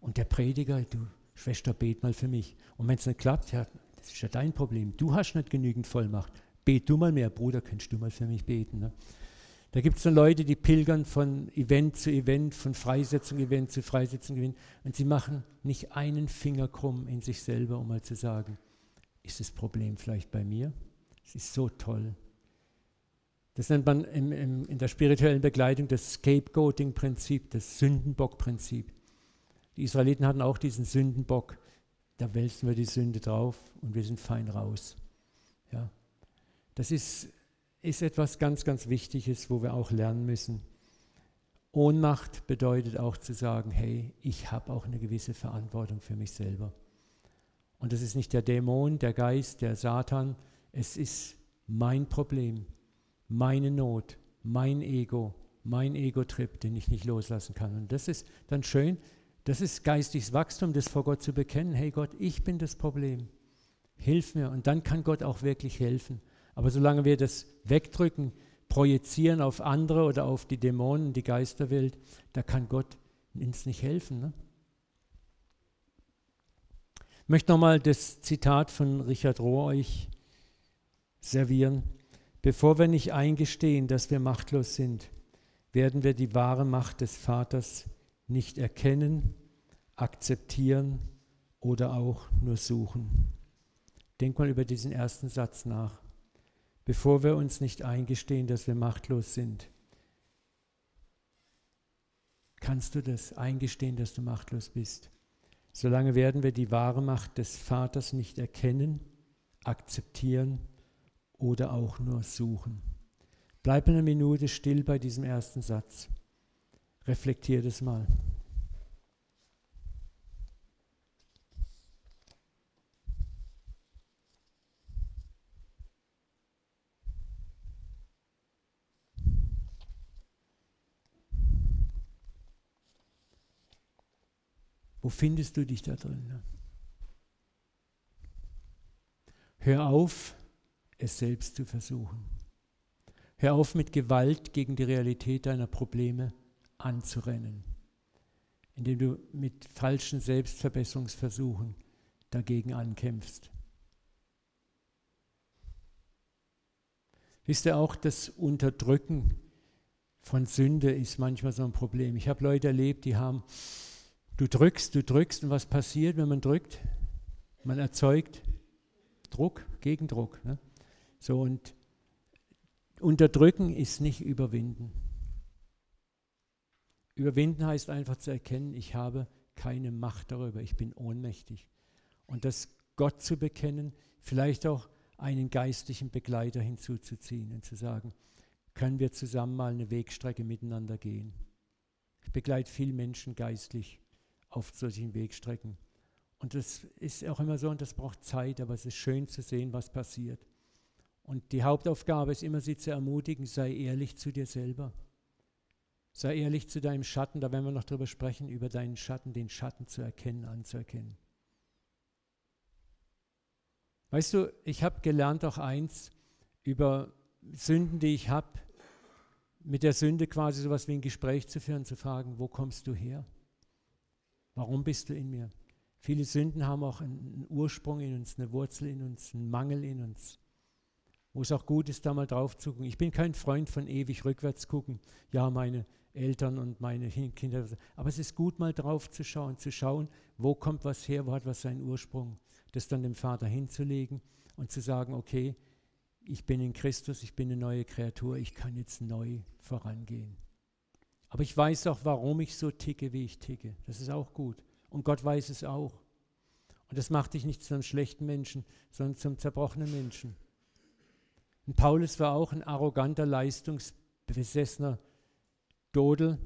Und der Prediger, du Schwester, bet mal für mich. Und wenn es nicht klappt, ja, das ist ja dein Problem. Du hast nicht genügend Vollmacht. Bet du mal mehr, Bruder, könntest du mal für mich beten. Ne? Da gibt es dann Leute, die pilgern von Event zu Event, von Freisetzung Event zu Freisetzung Event und sie machen nicht einen Finger krumm in sich selber, um mal zu sagen, ist das Problem vielleicht bei mir? Es ist so toll. Das nennt man im, im, in der spirituellen Begleitung das Scapegoating-Prinzip, das Sündenbock-Prinzip. Die Israeliten hatten auch diesen Sündenbock. Da wälzen wir die Sünde drauf und wir sind fein raus. Ja. Das ist ist etwas ganz, ganz Wichtiges, wo wir auch lernen müssen. Ohnmacht bedeutet auch zu sagen, hey, ich habe auch eine gewisse Verantwortung für mich selber. Und das ist nicht der Dämon, der Geist, der Satan, es ist mein Problem, meine Not, mein Ego, mein Ego-Trip, den ich nicht loslassen kann. Und das ist dann schön, das ist geistiges Wachstum, das vor Gott zu bekennen, hey Gott, ich bin das Problem, hilf mir. Und dann kann Gott auch wirklich helfen. Aber solange wir das wegdrücken, projizieren auf andere oder auf die Dämonen, die Geisterwelt, da kann Gott uns nicht helfen. Ne? Ich möchte nochmal das Zitat von Richard Rohr euch servieren. Bevor wir nicht eingestehen, dass wir machtlos sind, werden wir die wahre Macht des Vaters nicht erkennen, akzeptieren oder auch nur suchen. Denk mal über diesen ersten Satz nach bevor wir uns nicht eingestehen, dass wir machtlos sind. Kannst du das eingestehen, dass du machtlos bist? Solange werden wir die wahre Macht des Vaters nicht erkennen, akzeptieren oder auch nur suchen. Bleib eine Minute still bei diesem ersten Satz. Reflektier das mal. Wo findest du dich da drin? Hör auf, es selbst zu versuchen. Hör auf, mit Gewalt gegen die Realität deiner Probleme anzurennen, indem du mit falschen Selbstverbesserungsversuchen dagegen ankämpfst. Wisst ihr auch, das Unterdrücken von Sünde ist manchmal so ein Problem. Ich habe Leute erlebt, die haben, du drückst, du drückst und was passiert, wenn man drückt? Man erzeugt Druck, Gegendruck. Ne? So und unterdrücken ist nicht überwinden. Überwinden heißt einfach zu erkennen, ich habe keine Macht darüber, ich bin ohnmächtig. Und das Gott zu bekennen, vielleicht auch einen geistlichen Begleiter hinzuzuziehen und zu sagen, können wir zusammen mal eine Wegstrecke miteinander gehen. Ich begleite viele Menschen geistlich auf solchen Wegstrecken. Und das ist auch immer so und das braucht Zeit, aber es ist schön zu sehen, was passiert. Und die Hauptaufgabe ist immer, sie zu ermutigen, sei ehrlich zu dir selber. Sei ehrlich zu deinem Schatten, da werden wir noch drüber sprechen, über deinen Schatten, den Schatten zu erkennen, anzuerkennen. Weißt du, ich habe gelernt auch eins über Sünden, die ich habe, mit der Sünde quasi so etwas wie ein Gespräch zu führen, zu fragen, wo kommst du her? Warum bist du in mir? Viele Sünden haben auch einen Ursprung in uns, eine Wurzel in uns, einen Mangel in uns, wo es auch gut ist, da mal drauf zu gucken. Ich bin kein Freund von ewig rückwärts gucken. Ja, meine Eltern und meine Kinder. Aber es ist gut, mal drauf zu schauen, zu schauen, wo kommt was her, wo hat was seinen Ursprung. Das dann dem Vater hinzulegen und zu sagen, okay, ich bin in Christus, ich bin eine neue Kreatur, ich kann jetzt neu vorangehen. Aber ich weiß auch, warum ich so ticke, wie ich ticke. Das ist auch gut. Und Gott weiß es auch. Und das macht dich nicht zu einem schlechten Menschen, sondern zum zerbrochenen Menschen. Und Paulus war auch ein arroganter, leistungsbesessener Dodel,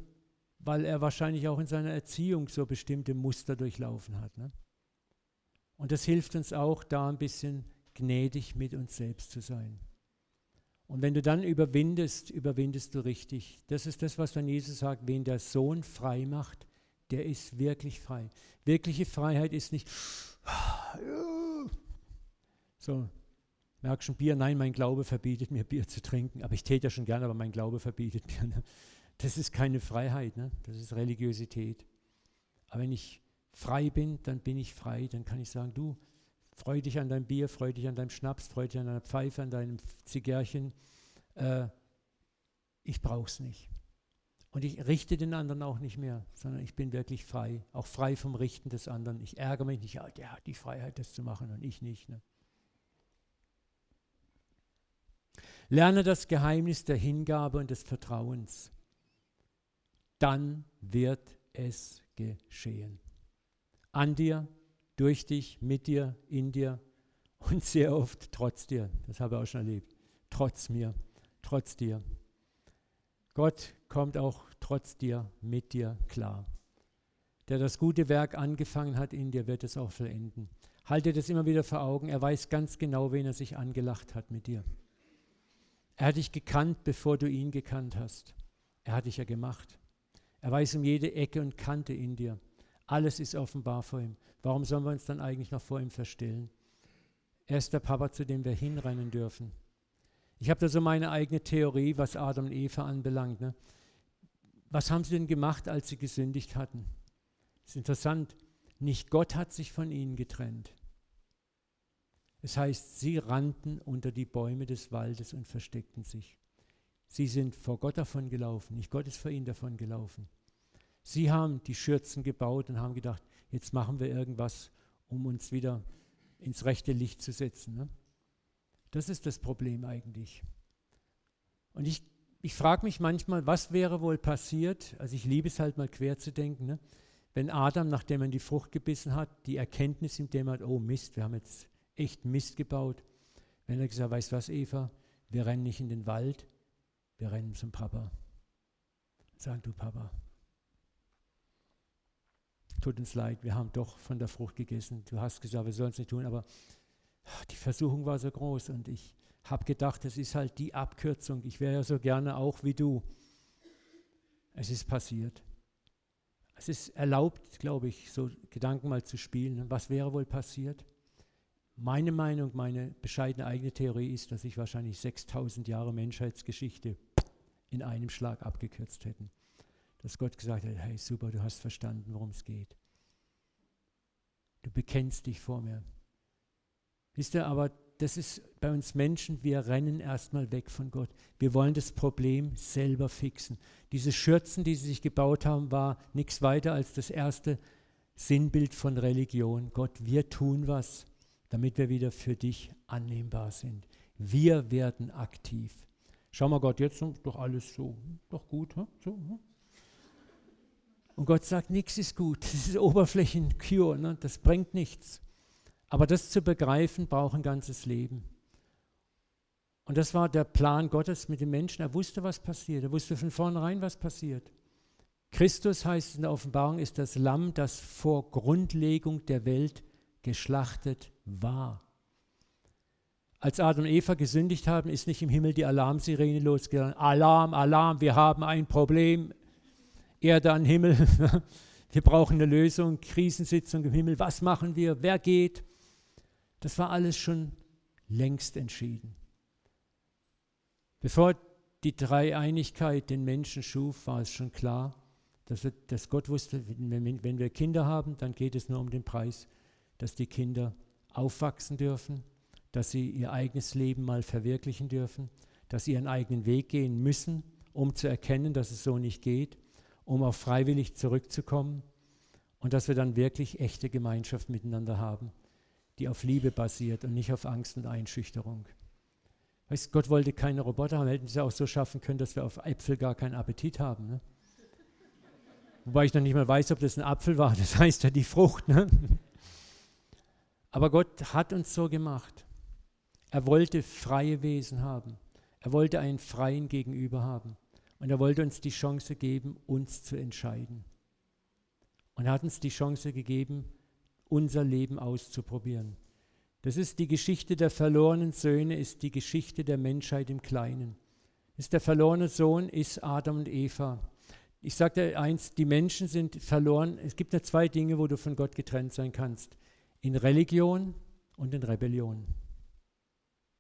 weil er wahrscheinlich auch in seiner Erziehung so bestimmte Muster durchlaufen hat. Ne? Und das hilft uns auch, da ein bisschen gnädig mit uns selbst zu sein. Und wenn du dann überwindest, überwindest du richtig. Das ist das, was dann Jesus sagt, wen der Sohn frei macht, der ist wirklich frei. Wirkliche Freiheit ist nicht so, merkst schon Bier, nein, mein Glaube verbietet mir Bier zu trinken, aber ich täte ja schon gerne, aber mein Glaube verbietet mir. Ne? Das ist keine Freiheit, ne? das ist Religiosität. Aber wenn ich frei bin, dann bin ich frei, dann kann ich sagen, du, Freu dich an deinem Bier, freu dich an deinem Schnaps, freu dich an deiner Pfeife, an deinem Zigärchen. Äh, ich brauch's nicht. Und ich richte den anderen auch nicht mehr, sondern ich bin wirklich frei, auch frei vom Richten des anderen. Ich ärgere mich nicht, ja, der hat die Freiheit, das zu machen und ich nicht. Ne? Lerne das Geheimnis der Hingabe und des Vertrauens. Dann wird es geschehen. An dir, durch dich, mit dir, in dir und sehr oft trotz dir. Das habe ich auch schon erlebt. Trotz mir, trotz dir. Gott kommt auch trotz dir, mit dir klar. Der das gute Werk angefangen hat in dir, wird es auch vollenden. Halte das immer wieder vor Augen. Er weiß ganz genau, wen er sich angelacht hat mit dir. Er hat dich gekannt, bevor du ihn gekannt hast. Er hat dich ja gemacht. Er weiß um jede Ecke und Kante in dir. Alles ist offenbar vor ihm. Warum sollen wir uns dann eigentlich noch vor ihm verstellen? Er ist der Papa, zu dem wir hinrennen dürfen. Ich habe da so meine eigene Theorie, was Adam und Eva anbelangt. Ne? Was haben sie denn gemacht, als sie gesündigt hatten? Das ist interessant. Nicht Gott hat sich von ihnen getrennt. Es heißt, sie rannten unter die Bäume des Waldes und versteckten sich. Sie sind vor Gott davon gelaufen, nicht Gott ist vor ihnen davon gelaufen. Sie haben die Schürzen gebaut und haben gedacht, jetzt machen wir irgendwas, um uns wieder ins rechte Licht zu setzen. Ne? Das ist das Problem eigentlich. Und ich, ich frage mich manchmal, was wäre wohl passiert, also ich liebe es halt mal quer zu denken, ne? wenn Adam, nachdem er in die Frucht gebissen hat, die Erkenntnis in dem hat, oh Mist, wir haben jetzt echt Mist gebaut, wenn er gesagt, weißt du was, Eva, wir rennen nicht in den Wald, wir rennen zum Papa. Sag du Papa, tut uns leid, wir haben doch von der Frucht gegessen. Du hast gesagt, wir sollen es nicht tun, aber die Versuchung war so groß und ich habe gedacht, das ist halt die Abkürzung. Ich wäre ja so gerne auch wie du. Es ist passiert. Es ist erlaubt, glaube ich, so Gedanken mal zu spielen. Was wäre wohl passiert? Meine Meinung, meine bescheidene eigene Theorie ist, dass sich wahrscheinlich 6000 Jahre Menschheitsgeschichte in einem Schlag abgekürzt hätten. Dass Gott gesagt hat, hey super, du hast verstanden, worum es geht. Du bekennst dich vor mir. Wisst ihr, aber das ist bei uns Menschen, wir rennen erstmal weg von Gott. Wir wollen das Problem selber fixen. Diese Schürzen, die sie sich gebaut haben, war nichts weiter als das erste Sinnbild von Religion. Gott, wir tun was, damit wir wieder für dich annehmbar sind. Wir werden aktiv. Schau mal, Gott, jetzt doch alles so, doch gut, so. Und Gott sagt, nichts ist gut. (laughs) Das ist Oberflächencure, ne? das bringt nichts. Aber das zu begreifen, braucht ein ganzes Leben. Und das war der Plan Gottes mit den Menschen. Er wusste, was passiert. Er wusste von vornherein, was passiert. Christus heißt in der Offenbarung, ist das Lamm, das vor Grundlegung der Welt geschlachtet war. Als Adam und Eva gesündigt haben, ist nicht im Himmel die Alarmsirene losgegangen. Alarm, Alarm, wir haben ein Problem. Erde an Himmel, (laughs) wir brauchen eine Lösung, Krisensitzung im Himmel, was machen wir, wer geht? Das war alles schon längst entschieden. Bevor die Dreieinigkeit den Menschen schuf, war es schon klar, dass, wir, dass Gott wusste, wenn, wenn wir Kinder haben, dann geht es nur um den Preis, dass die Kinder aufwachsen dürfen, dass sie ihr eigenes Leben mal verwirklichen dürfen, dass sie ihren eigenen Weg gehen müssen, um zu erkennen, dass es so nicht geht, um auch freiwillig zurückzukommen und dass wir dann wirklich echte Gemeinschaft miteinander haben die auf Liebe basiert und nicht auf Angst und Einschüchterung. Weißt, Gott wollte keine Roboter haben, hätten sie auch so schaffen können, dass wir auf Äpfel gar keinen Appetit haben. Ne? Wobei ich noch nicht mal weiß, ob das ein Apfel war, das heißt ja die Frucht. Ne? Aber Gott hat uns so gemacht. Er wollte freie Wesen haben. Er wollte einen freien Gegenüber haben. Und er wollte uns die Chance geben, uns zu entscheiden. Und er hat uns die Chance gegeben, unser Leben auszuprobieren. Das ist die Geschichte der verlorenen Söhne, ist die Geschichte der Menschheit im Kleinen. Ist der verlorene Sohn ist Adam und Eva. Ich sagte eins, die Menschen sind verloren. Es gibt ja zwei Dinge, wo du von Gott getrennt sein kannst. In Religion und in Rebellion.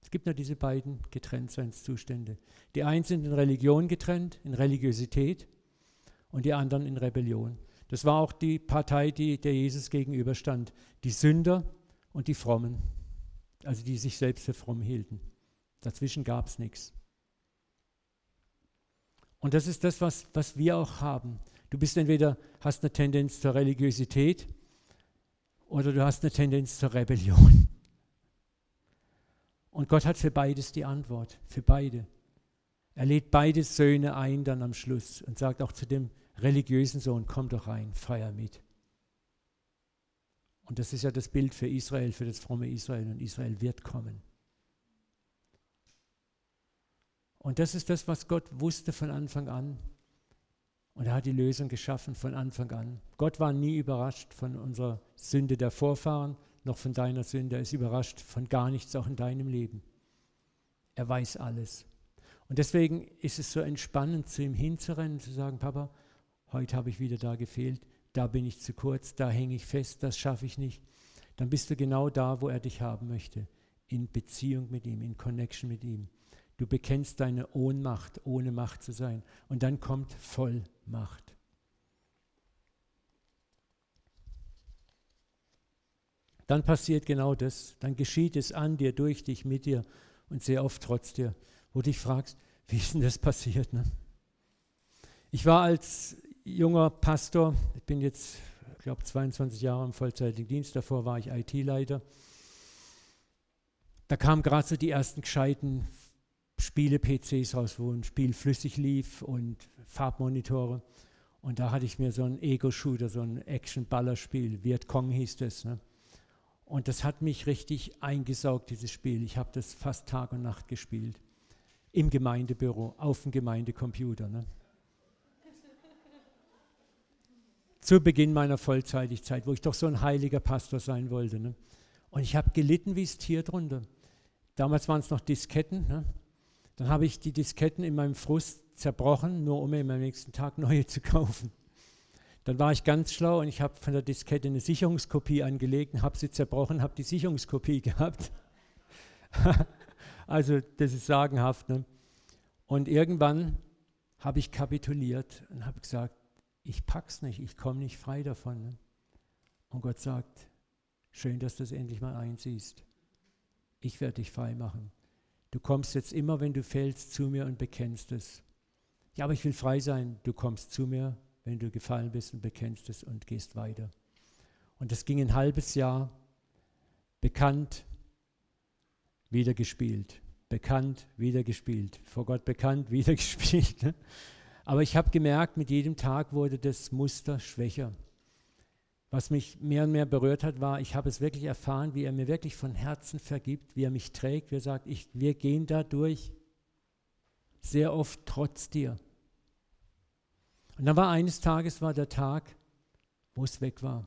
Es gibt nur diese beiden Getrenntseinszustände. Die einen sind in Religion getrennt, in Religiosität, und die anderen in Rebellion. Das war auch die Partei, die der Jesus gegenüberstand. Die Sünder und die Frommen, also die sich selbst für fromm hielten. Dazwischen gab es nichts. Und das ist das, was, was wir auch haben. Du bist entweder, hast eine Tendenz zur Religiosität oder du hast eine Tendenz zur Rebellion. Und Gott hat für beides die Antwort, für beide. Er lädt beide Söhne ein dann am Schluss und sagt auch zu dem religiösen Sohn, komm doch rein, feier mit. Und das ist ja das Bild für Israel, für das fromme Israel. Und Israel wird kommen. Und das ist das, was Gott wusste von Anfang an. Und er hat die Lösung geschaffen von Anfang an. Gott war nie überrascht von unserer Sünde der Vorfahren, noch von deiner Sünde. Er ist überrascht von gar nichts, auch in deinem Leben. Er weiß alles. Und deswegen ist es so entspannend, zu ihm hinzurennen, zu sagen, Papa, heute habe ich wieder da gefehlt, da bin ich zu kurz, da hänge ich fest, das schaffe ich nicht, dann bist du genau da, wo er dich haben möchte, in Beziehung mit ihm, in Connection mit ihm. Du bekennst deine Ohnmacht, ohne Macht zu sein. Und dann kommt Vollmacht. Dann passiert genau das. Dann geschieht es an dir, durch dich, mit dir und sehr oft trotz dir, wo du dich fragst, wie ist denn das passiert? Ne? Ich war als junger Pastor. Ich bin jetzt, ich glaube, 22 Jahre im vollzeitigen Dienst. Davor war ich IT-Leiter. Da kamen gerade so die ersten gescheiten Spiele-PCs raus, wo ein Spiel flüssig lief und Farbmonitore. Und da hatte ich mir so einen Ego-Shooter, so ein Action-Ballerspiel, Vietcong hieß das. Ne? Und das hat mich richtig eingesaugt, dieses Spiel. Ich habe das fast Tag und Nacht gespielt. Im Gemeindebüro, auf dem Gemeindecomputer. Ne? zu Beginn meiner Vollzeitigkeit, wo ich doch so ein heiliger Pastor sein wollte. Ne? Und ich habe gelitten wie das Tier drunter. Damals waren es noch Disketten. Ne? Dann habe ich die Disketten in meinem Frust zerbrochen, nur um mir am nächsten Tag neue zu kaufen. Dann war ich ganz schlau und ich habe von der Diskette eine Sicherungskopie angelegt und habe sie zerbrochen, habe die Sicherungskopie (laughs) gehabt. also das ist sagenhaft. Ne? Und irgendwann habe ich kapituliert und habe gesagt, ich pack's nicht, ich komme nicht frei davon. Ne? Und Gott sagt, schön, dass du es endlich mal einsiehst. Ich werde dich frei machen. Du kommst jetzt immer, wenn du fällst, zu mir und bekennst es. Ja, aber ich will frei sein. Du kommst zu mir, wenn du gefallen bist und bekennst es und gehst weiter. Und das ging ein halbes Jahr, bekannt, wieder gespielt, bekannt, wieder gespielt, vor Gott bekannt, (laughs) wieder gespielt. Ne? Aber ich habe gemerkt, mit jedem Tag wurde das Muster schwächer. Was mich mehr und mehr berührt hat, war, ich habe es wirklich erfahren, wie er mir wirklich von Herzen vergibt, wie er mich trägt, wie er sagt, ich, wir gehen da durch, sehr oft trotz dir. Und dann war eines Tages war der Tag, wo es weg war.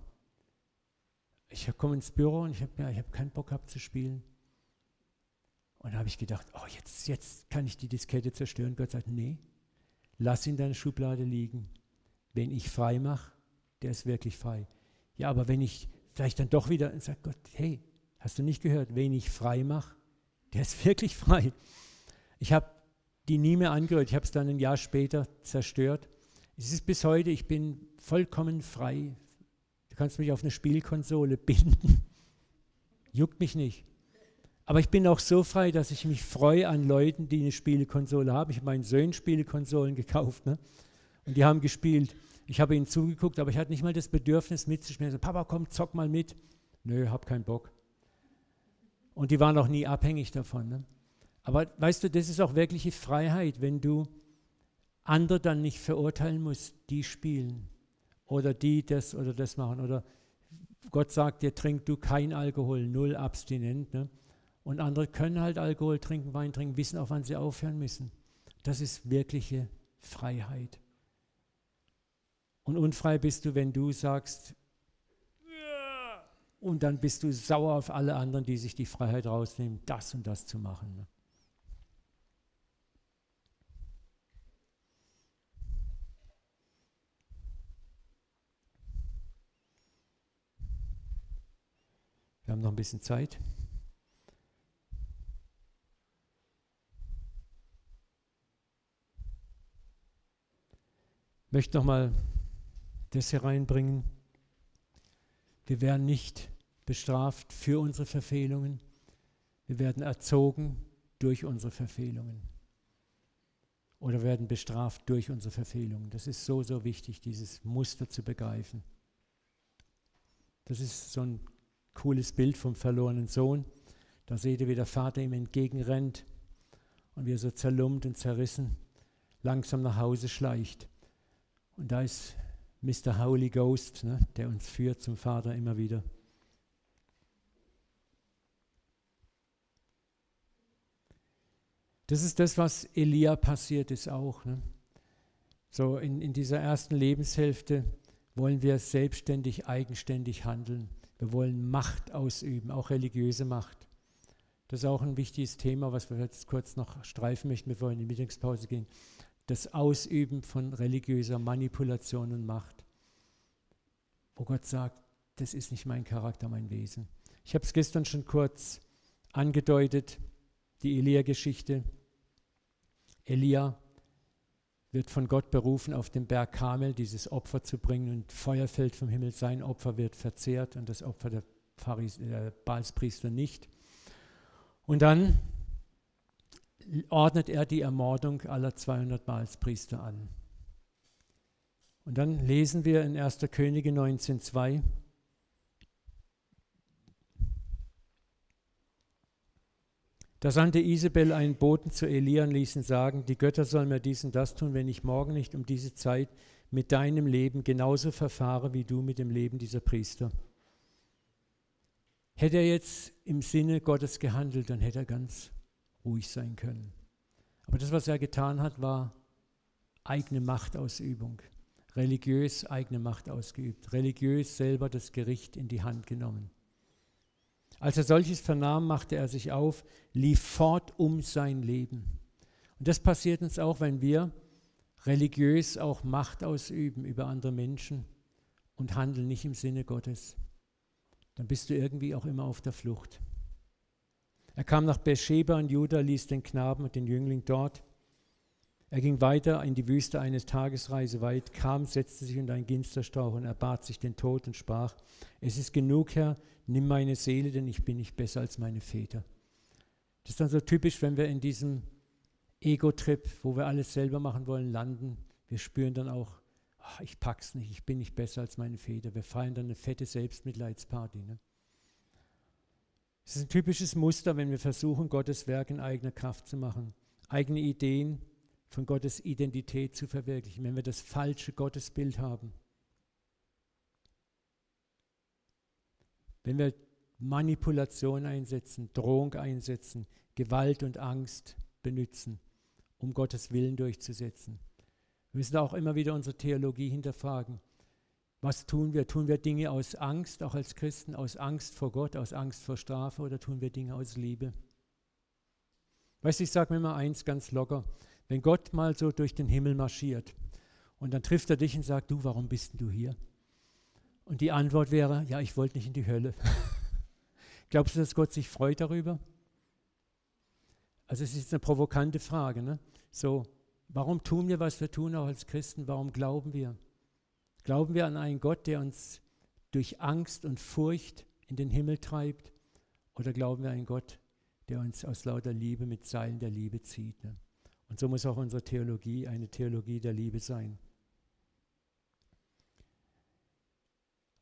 Ich komme ins Büro und ich habe ja, hab keinen Bock gehabt zu spielen. Und da habe ich gedacht, oh, jetzt, jetzt kann ich die Diskette zerstören. Gott sagt, nee, lass in deiner Schublade liegen. Wenn ich frei mache, der ist wirklich frei. Ja, aber wenn ich vielleicht dann doch wieder sage, Gott, hey, hast du nicht gehört, wen ich frei mache, der ist (laughs) wirklich frei. Ich habe die nie mehr angehört. Ich habe es dann ein Jahr später zerstört. Es ist bis heute, ich bin vollkommen frei. Du kannst mich auf eine Spielkonsole (laughs) binden. Juckt mich nicht. Aber ich bin auch so frei, dass ich mich freue an Leuten, die eine Spielekonsole haben. Ich habe meinen Söhnen Spielekonsolen gekauft ne? und die haben gespielt. Ich habe ihnen zugeguckt, aber ich hatte nicht mal das Bedürfnis mitzuspielen. So, Papa, komm, zock mal mit. Nö, hab keinen Bock. Und die waren auch nie abhängig davon. Ne? Aber weißt du, das ist auch wirkliche Freiheit, wenn du andere dann nicht verurteilen muss, die spielen oder die das oder das machen. Oder Gott sagt dir, trink du kein Alkohol, null abstinent. Ne? Und andere können halt Alkohol trinken, Wein trinken, wissen auch, wann sie aufhören müssen. Das ist wirkliche Freiheit. Und unfrei bist du, wenn du sagst, und dann bist du sauer auf alle anderen, die sich die Freiheit rausnehmen, das und das zu machen. Ne? Wir haben noch ein bisschen Zeit. Ich möchte nochmal das hereinbringen. Wir werden nicht bestraft für unsere Verfehlungen. Wir werden erzogen durch unsere Verfehlungen. Oder werden bestraft durch unsere Verfehlungen. Das ist so, so wichtig, dieses Muster zu begreifen. Das ist so ein cooles Bild vom verlorenen Sohn. Da seht ihr, wie der Vater ihm entgegenrennt und wie er so zerlumpt und zerrissen langsam nach Hause schleicht. Und da ist Mr. Holy Ghost, ne, der uns führt zum Vater immer wieder. Das ist das, was Elia passiert ist auch. Ne? So in, in dieser ersten Lebenshälfte wollen wir selbstständig, eigenständig handeln. Wir wollen Macht ausüben, auch religiöse Macht. Das ist auch ein wichtiges Thema, was wir jetzt kurz noch streifen möchten, bevor wir in die Mittagspause gehen. Das Ausüben von religiöser Manipulation und Macht. Wo Gott sagt, das ist nicht mein Charakter, mein Wesen. Ich habe es gestern schon kurz angedeutet, die Elia-Geschichte. Elia wird von Gott berufen, auf dem Berg Kamel dieses Opfer zu bringen und Feuer fällt vom Himmel. Sein Opfer wird verzehrt und das Opfer der, Pharis, der Baalspriester nicht. Und dann ordnet er die Ermordung aller 200 Baalspriester an. Und dann lesen wir in 1. Könige 19,2. Da sandte Isabel einen Boten zu Elia und ließ ihn sagen, die Götter sollen mir dies und das tun, wenn ich morgen nicht um diese Zeit mit deinem Leben genauso verfahre wie du mit dem Leben dieser Priester. Hätte er jetzt im Sinne Gottes gehandelt, dann hätte er ganz ruhig sein können. Aber das, was er getan hat, war eigene Machtausübung, religiös eigene Macht ausgeübt, religiös selber das Gericht in die Hand genommen. Als er solches vernahm, machte er sich auf, lief fort um sein Leben. Und das passiert uns auch, wenn wir religiös auch Macht ausüben über andere Menschen, und handel nicht im Sinne Gottes, dann bist du irgendwie auch immer auf der Flucht. Er kam nach Beersheba und Juda, ließ den Knaben und den Jüngling dort. Er ging weiter in die Wüste eine Tagesreise weit, kam, setzte sich unter einen Ginsterstrauch und erbat sich den Tod und sprach, es ist genug, Herr, nimm meine Seele, denn ich bin nicht besser als meine Väter. Das ist dann so typisch, wenn wir in diesem Ego-Trip, wo wir alles selber machen wollen, landen. Wir spüren dann auch, ach, ich pack's nicht, ich bin nicht besser als meine Väter. Wir feiern dann eine fette Selbstmitleidsparty. Ne? Es ist ein typisches Muster, wenn wir versuchen, Gottes Werk in eigener Kraft zu machen, eigene Ideen von Gottes Identität zu verwirklichen, wenn wir das falsche Gottesbild haben. Wenn wir Manipulation einsetzen, Drohung einsetzen, Gewalt und Angst benutzen, um Gottes Willen durchzusetzen. Wir müssen auch immer wieder unsere Theologie hinterfragen. Was tun wir? Tun wir Dinge aus Angst, auch als Christen, aus Angst vor Gott, aus Angst vor Strafe oder tun wir Dinge aus Liebe? Weißt du, ich sage mir mal eins ganz locker. Wenn Gott mal so durch den Himmel marschiert und dann trifft er dich und sagt, du, warum bist denn du hier? Und die Antwort wäre, ja, ich wollte nicht in die Hölle. (laughs) Glaubst du, dass Gott sich freut darüber? Also es ist eine provokante Frage. Ne? So, warum tun wir, was wir tun, auch als Christen? Warum glauben wir? Glauben wir an einen Gott, der uns durch Angst und Furcht in den Himmel treibt? Oder glauben wir an einen Gott, der uns aus lauter Liebe mit Seilen der Liebe zieht? Ne? Und so muss auch unsere Theologie eine Theologie der Liebe sein.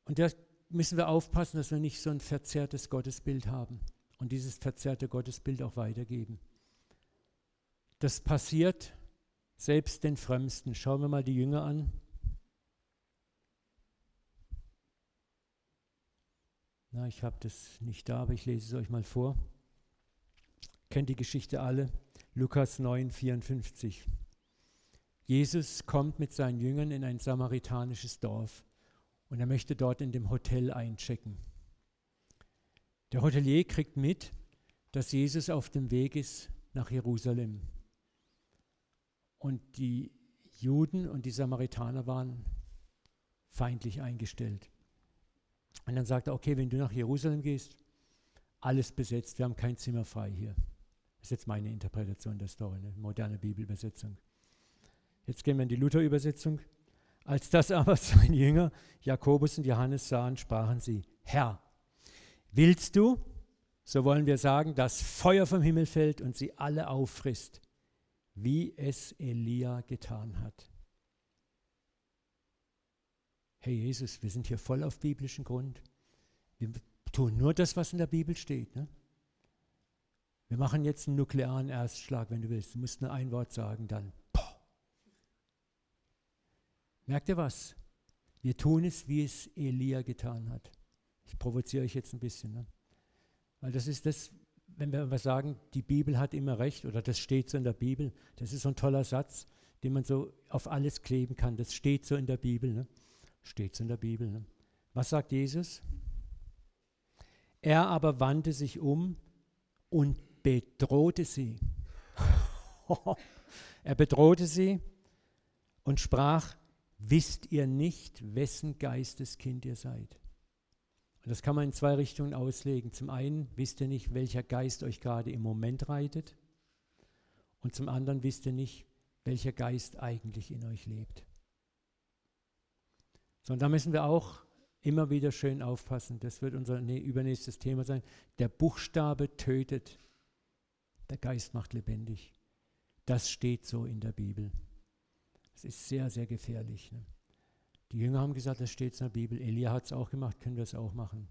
Und da müssen wir aufpassen, dass wir nicht so ein verzerrtes Gottesbild haben und dieses verzerrte Gottesbild auch weitergeben. Das passiert selbst den Frömmsten. Schauen wir mal die Jünger an. Na, ich habe das nicht da, aber ich lese es euch mal vor. Kennt die Geschichte alle? Lukas 9, 54. Jesus kommt mit seinen Jüngern in ein samaritanisches Dorf und er möchte dort in dem Hotel einchecken. Der Hotelier kriegt mit, dass Jesus auf dem Weg ist nach Jerusalem. Und die Juden und die Samaritaner waren feindlich eingestellt. Und dann sagt er, okay, wenn du nach Jerusalem gehst, alles besetzt, wir haben kein Zimmer frei hier. Ist jetzt meine Interpretation der Story, eine moderne Bibelübersetzung. Jetzt gehen wir in die Luther-Übersetzung. Als das aber (laughs) sein Jünger Jakobus und Johannes sahen, sprachen sie, Herr, willst du, so wollen wir sagen, dass Feuer vom Himmel fällt und sie alle auffrisst wie es Elia getan hat. Hey Jesus, wir sind hier voll auf biblischen Grund. Wir tun nur das, was in der Bibel steht. Ne? Wir machen jetzt einen nuklearen Erstschlag, wenn du willst. Du musst nur ein Wort sagen, dann. Poh. Merkt ihr was? Wir tun es, wie es Elia getan hat. Ich provoziere euch jetzt ein bisschen. Ne? Weil das ist das, wenn wir aber sagen, die Bibel hat immer recht oder das steht so in der Bibel, das ist so ein toller Satz, den man so auf alles kleben kann. Das steht so in der Bibel. Ne? Steht so in der Bibel. Ne? Was sagt Jesus? Er aber wandte sich um und bedrohte sie. (laughs) er bedrohte sie und sprach, wisst ihr nicht, wessen Geisteskind ihr seid? Und das kann man in zwei Richtungen auslegen. Zum einen wisst ihr nicht, welcher Geist euch gerade im Moment reitet. Und zum anderen wisst ihr nicht, welcher Geist eigentlich in euch lebt. So, und da müssen wir auch immer wieder schön aufpassen. Das wird unser übernächstes Thema sein. Der Buchstabe tötet, der Geist macht lebendig. Das steht so in der Bibel. Das ist sehr, sehr gefährlich. Ne? Die Jünger haben gesagt, das steht in der Bibel. Elia hat es auch gemacht, können wir es auch machen.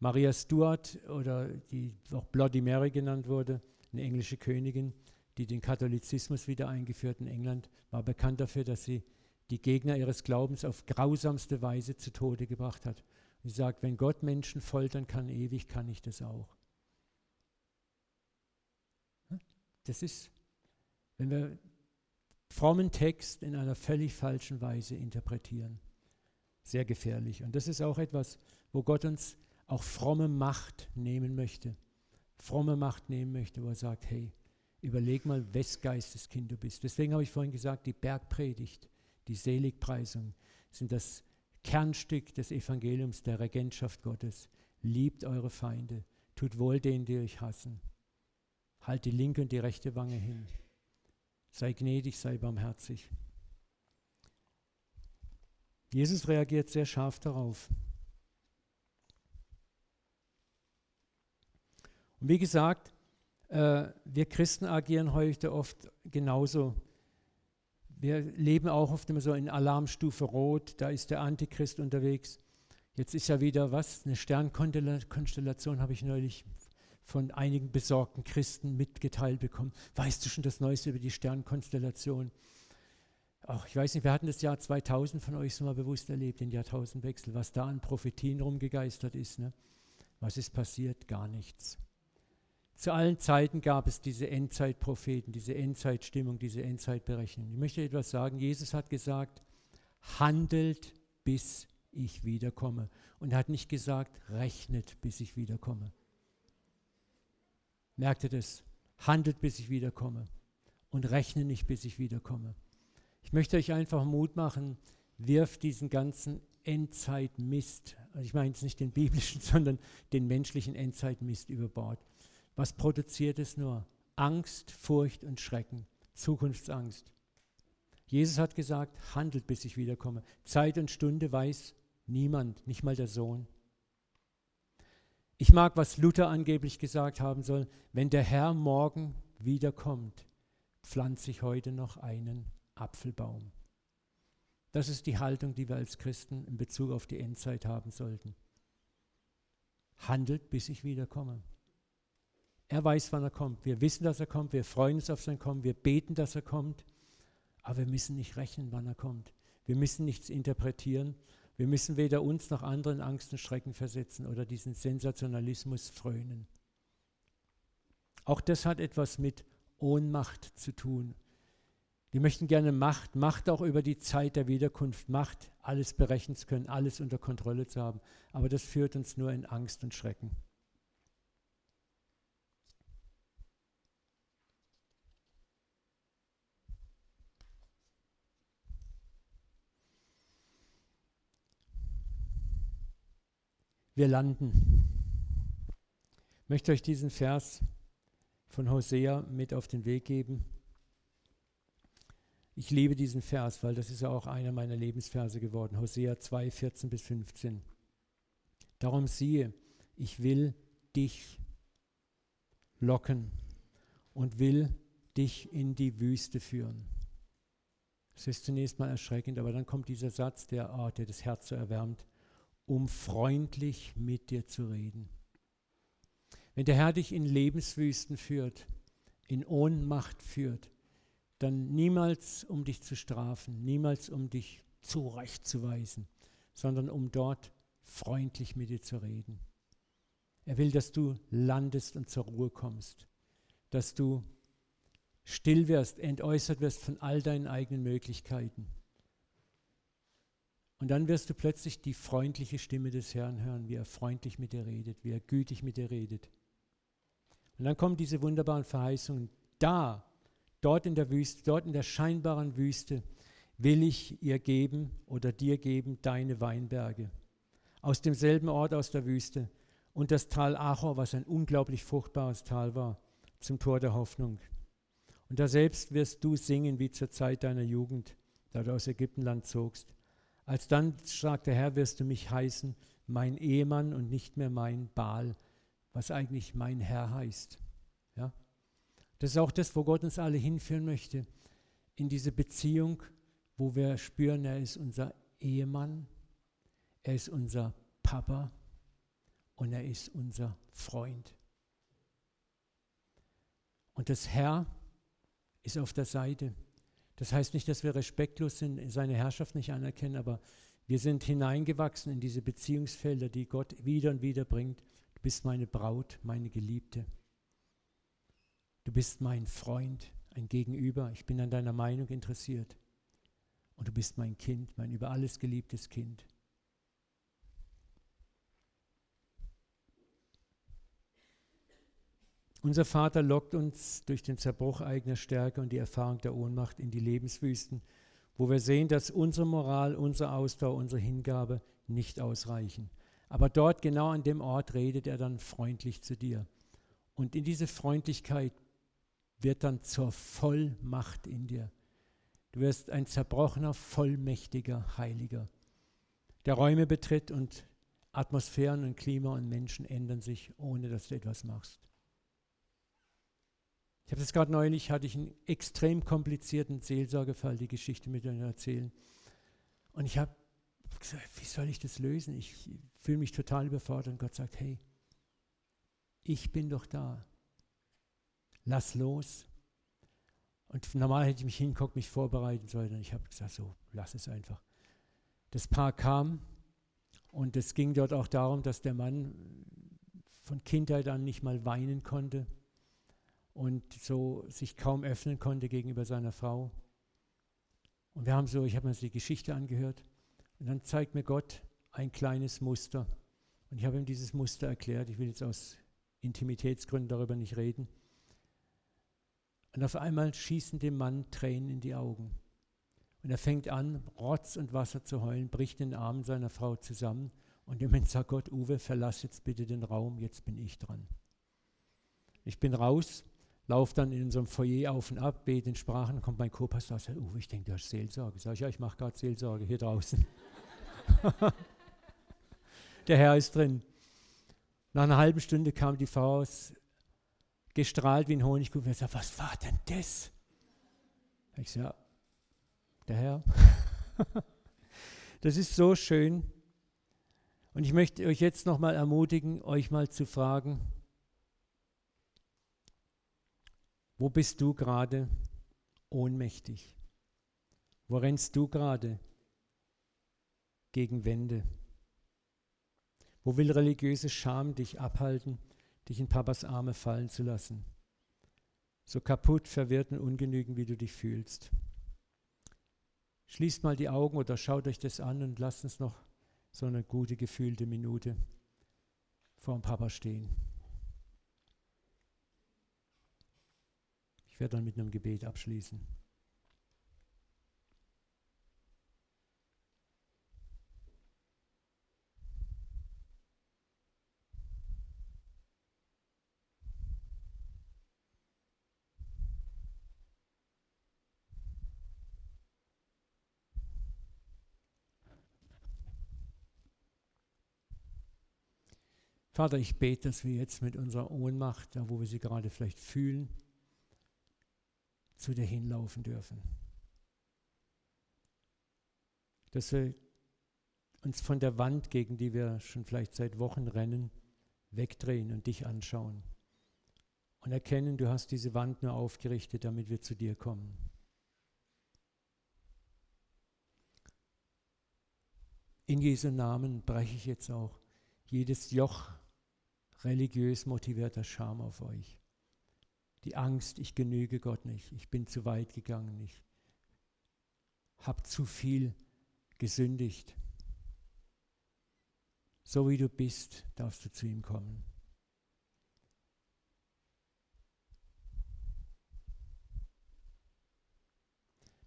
Maria Stuart oder die auch Bloody Mary genannt wurde, eine englische Königin, die den Katholizismus wieder eingeführt in England, war bekannt dafür, dass sie die Gegner ihres Glaubens auf grausamste Weise zu Tode gebracht hat. Sie sagt, wenn Gott Menschen foltern kann ewig, kann ich das auch. Das ist, wenn wir frommen Text in einer völlig falschen Weise interpretieren. Sehr gefährlich. Und das ist auch etwas, wo Gott uns auch fromme Macht nehmen möchte. Fromme Macht nehmen möchte, wo er sagt, hey, überleg mal, wes Geisteskind du bist. Deswegen habe ich vorhin gesagt, die Bergpredigt, die Seligpreisung sind das Kernstück des Evangeliums der Regentschaft Gottes. Liebt eure Feinde, tut wohl denen, die euch hassen. Halt die linke und die rechte Wange hin. Sei gnädig, sei barmherzig. Jesus reagiert sehr scharf darauf. Und wie gesagt, äh, wir Christen agieren heute oft genauso. Wir leben auch oft immer so in Alarmstufe Rot, da ist der Antichrist unterwegs. Jetzt ist ja wieder was, eine Sternkonstellation habe ich neulich von einigen besorgten Christen mitgeteilt bekommen. Weißt du schon das Neueste über die Sternkonstellation? Ach, ich weiß nicht, wir hatten das Jahr 2000 von euch so mal bewusst erlebt, den Jahrtausendwechsel, was da an Prophetien rumgegeistert ist. Ne? Was ist passiert? Gar nichts. Zu allen Zeiten gab es diese Endzeitpropheten, diese Endzeitstimmung, diese Endzeitberechnung. Ich möchte etwas sagen. Jesus hat gesagt, handelt, bis ich wiederkomme. Und er hat nicht gesagt, rechnet, bis ich wiederkomme. Merkt ihr das? Handelt, bis ich wiederkomme. Und rechne nicht, bis ich wiederkomme. Ich möchte euch einfach Mut machen, wirft diesen ganzen Endzeitmist, also ich meine jetzt nicht den biblischen, (laughs) sondern den menschlichen Endzeitmist über Bord. Was produziert es nur? Angst, Furcht und Schrecken, Zukunftsangst. Jesus hat gesagt, handelt, bis ich wiederkomme. Zeit und Stunde weiß niemand, nicht mal der Sohn. Ich mag, was Luther angeblich gesagt haben soll, wenn der Herr morgen wiederkommt, pflanze ich heute noch einen Apfelbaum. Das ist die Haltung, die wir als Christen in Bezug auf die Endzeit haben sollten. Handelt, bis ich wiederkomme. Er weiß, wann er kommt. Wir wissen, dass er kommt. Wir freuen uns auf sein Kommen. Wir beten, dass er kommt. Aber wir müssen nicht rechnen, wann er kommt. Wir müssen nichts interpretieren. Wir müssen weder uns noch anderen Angst und Schrecken versetzen oder diesen Sensationalismus frönen. Auch das hat etwas mit Ohnmacht zu tun. Wir möchten gerne Macht, Macht auch über die Zeit der Wiederkunft, Macht, alles berechnen zu können, alles unter Kontrolle zu haben. Aber das führt uns nur in Angst und Schrecken. Wir landen. Ich möchte euch diesen Vers von Hosea mit auf den Weg geben. Ich liebe diesen Vers, weil das ist ja auch einer meiner Lebensverse geworden. Hosea 2, 14 bis 15. Darum siehe, ich will dich locken und will dich in die Wüste führen. Das ist zunächst mal erschreckend, aber dann kommt dieser Satz, der, oh, der das Herz so erwärmt um freundlich mit dir zu reden. Wenn der Herr dich in Lebenswüsten führt, in Ohnmacht führt, dann niemals um dich zu strafen, niemals um dich zurechtzuweisen, sondern um dort freundlich mit dir zu reden. Er will, dass du landest und zur Ruhe kommst, dass du still wirst, entäußert wirst von all deinen eigenen Möglichkeiten und dann wirst du plötzlich die freundliche Stimme des Herrn hören, wie er freundlich mit dir redet, wie er gütig mit dir redet. Und dann kommen diese wunderbaren Verheißungen. Da, dort in der Wüste, dort in der scheinbaren Wüste, will ich ihr geben oder dir geben deine Weinberge. Aus demselben Ort aus der Wüste und das Tal Achor, was ein unglaublich fruchtbares Tal war, zum Tor der Hoffnung. Und da selbst wirst du singen wie zur Zeit deiner Jugend, da du aus Ägyptenland zogst. Als dann sagt der Herr, wirst du mich heißen, mein Ehemann und nicht mehr mein Baal, was eigentlich mein Herr heißt. Ja? Das ist auch das, wo Gott uns alle hinführen möchte, in diese Beziehung, wo wir spüren, er ist unser Ehemann, er ist unser Papa und er ist unser Freund. Und das Herr ist auf der Seite. Das heißt nicht, dass wir respektlos sind, seine Herrschaft nicht anerkennen, aber wir sind hineingewachsen in diese Beziehungsfelder, die Gott wieder und wieder bringt. Du bist meine Braut, meine Geliebte. Du bist mein Freund, ein Gegenüber. Ich bin an deiner Meinung interessiert. Und du bist mein Kind, mein über alles geliebtes Kind. Unser Vater lockt uns durch den Zerbruch eigener Stärke und die Erfahrung der Ohnmacht in die Lebenswüsten, wo wir sehen, dass unsere Moral, unsere Ausdauer, unsere Hingabe nicht ausreichen. Aber dort, genau an dem Ort, redet er dann freundlich zu dir. Und in diese Freundlichkeit wird dann zur Vollmacht in dir. Du wirst ein zerbrochener, vollmächtiger Heiliger, der Räume betritt und Atmosphären und Klima und Menschen ändern sich, ohne dass du etwas machst. Ich habe das gerade neulich, hatte ich einen extrem komplizierten Seelsorgefall, die Geschichte mit dir erzählen. Und ich habe gesagt, wie soll ich das lösen? Ich fühle mich total überfordert. Und Gott sagt, hey, ich bin doch da. Lass los. Und normal hätte ich mich hinguckt, mich vorbereiten sollen. Und ich habe gesagt, so, lass es einfach. Das Paar kam und es ging dort auch darum, dass der Mann von Kindheit an nicht mal weinen konnte und so sich kaum öffnen konnte gegenüber seiner Frau. Und wir haben so, ich habe mir die Geschichte angehört und dann zeigt mir Gott ein kleines Muster. Und ich habe ihm dieses Muster erklärt. Ich will jetzt aus Intimitätsgründen darüber nicht reden. Und auf einmal schießen dem Mann Tränen in die Augen. Und er fängt an, Rotz und Wasser zu heulen, bricht den Armen seiner Frau zusammen. Und im Moment sagt Gott, Uwe, verlass jetzt bitte den Raum, jetzt bin ich dran. Ich bin raus, laufe dann in unserem Foyer auf und ab, bete in Sprachen, kommt mein Co-Pastor und sagt, Uwe, ich denke, du hast Seelsorge. Sag ich, ja, ich mache gerade Seelsorge hier draußen. (laughs) Der Herr ist drin. Nach einer halben Stunde kam die Frau aus, gestrahlt wie ein Honigkuchen und sagt, was war denn das? Ich sage, der Herr. (laughs) das ist so schön. Und ich möchte euch jetzt nochmal ermutigen, euch mal zu fragen, wo bist du gerade ohnmächtig? Wo rennst du gerade gegen Wände? Wo will religiöse Scham dich abhalten, dich in Papas Arme fallen zu lassen? So kaputt, verwirrt und ungenügend, wie du dich fühlst. Schließt mal die Augen oder schaut euch das an und lasst uns noch so eine gute, gefühlte Minute vor dem Papa stehen. Werde dann mit einem Gebet abschließen. Vater, ich bete, dass wir jetzt mit unserer Ohnmacht, da wo wir sie gerade vielleicht fühlen, zu dir hinlaufen dürfen. Dass wir uns von der Wand, gegen die wir schon vielleicht seit Wochen rennen, wegdrehen und dich anschauen und erkennen, du hast diese Wand nur aufgerichtet, damit wir zu dir kommen. In Jesu Namen breche ich jetzt auch jedes Joch religiös motivierter Scham auf euch. Die Angst, ich genüge Gott nicht, ich bin zu weit gegangen, ich habe zu viel gesündigt. So wie du bist, darfst du zu ihm kommen.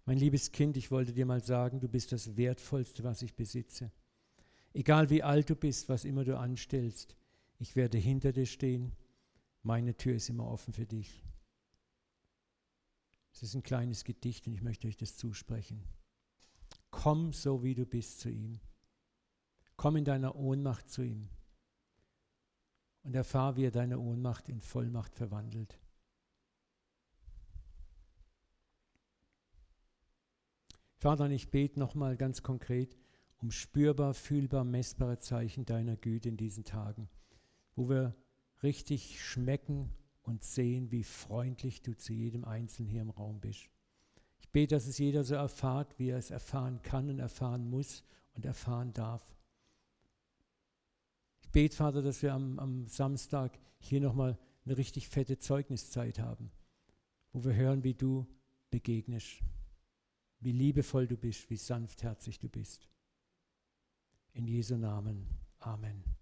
Mein liebes Kind, ich wollte dir mal sagen, du bist das Wertvollste, was ich besitze. Egal wie alt du bist, was immer du anstellst, ich werde hinter dir stehen. Meine Tür ist immer offen für dich. Es ist ein kleines Gedicht und ich möchte euch das zusprechen. Komm so wie du bist zu ihm. Komm in deiner Ohnmacht zu ihm und erfahr, wie er deine Ohnmacht in Vollmacht verwandelt. Vater, ich bete nochmal ganz konkret um spürbar, fühlbar, messbare Zeichen deiner Güte in diesen Tagen wo wir richtig schmecken und sehen, wie freundlich du zu jedem Einzelnen hier im Raum bist. Ich bete, dass es jeder so erfahrt, wie er es erfahren kann und erfahren muss und erfahren darf. Ich bete, Vater, dass wir am, am Samstag hier nochmal eine richtig fette Zeugniszeit haben, wo wir hören, wie du begegnest, wie liebevoll du bist, wie sanftherzig du bist. In Jesu Namen. Amen.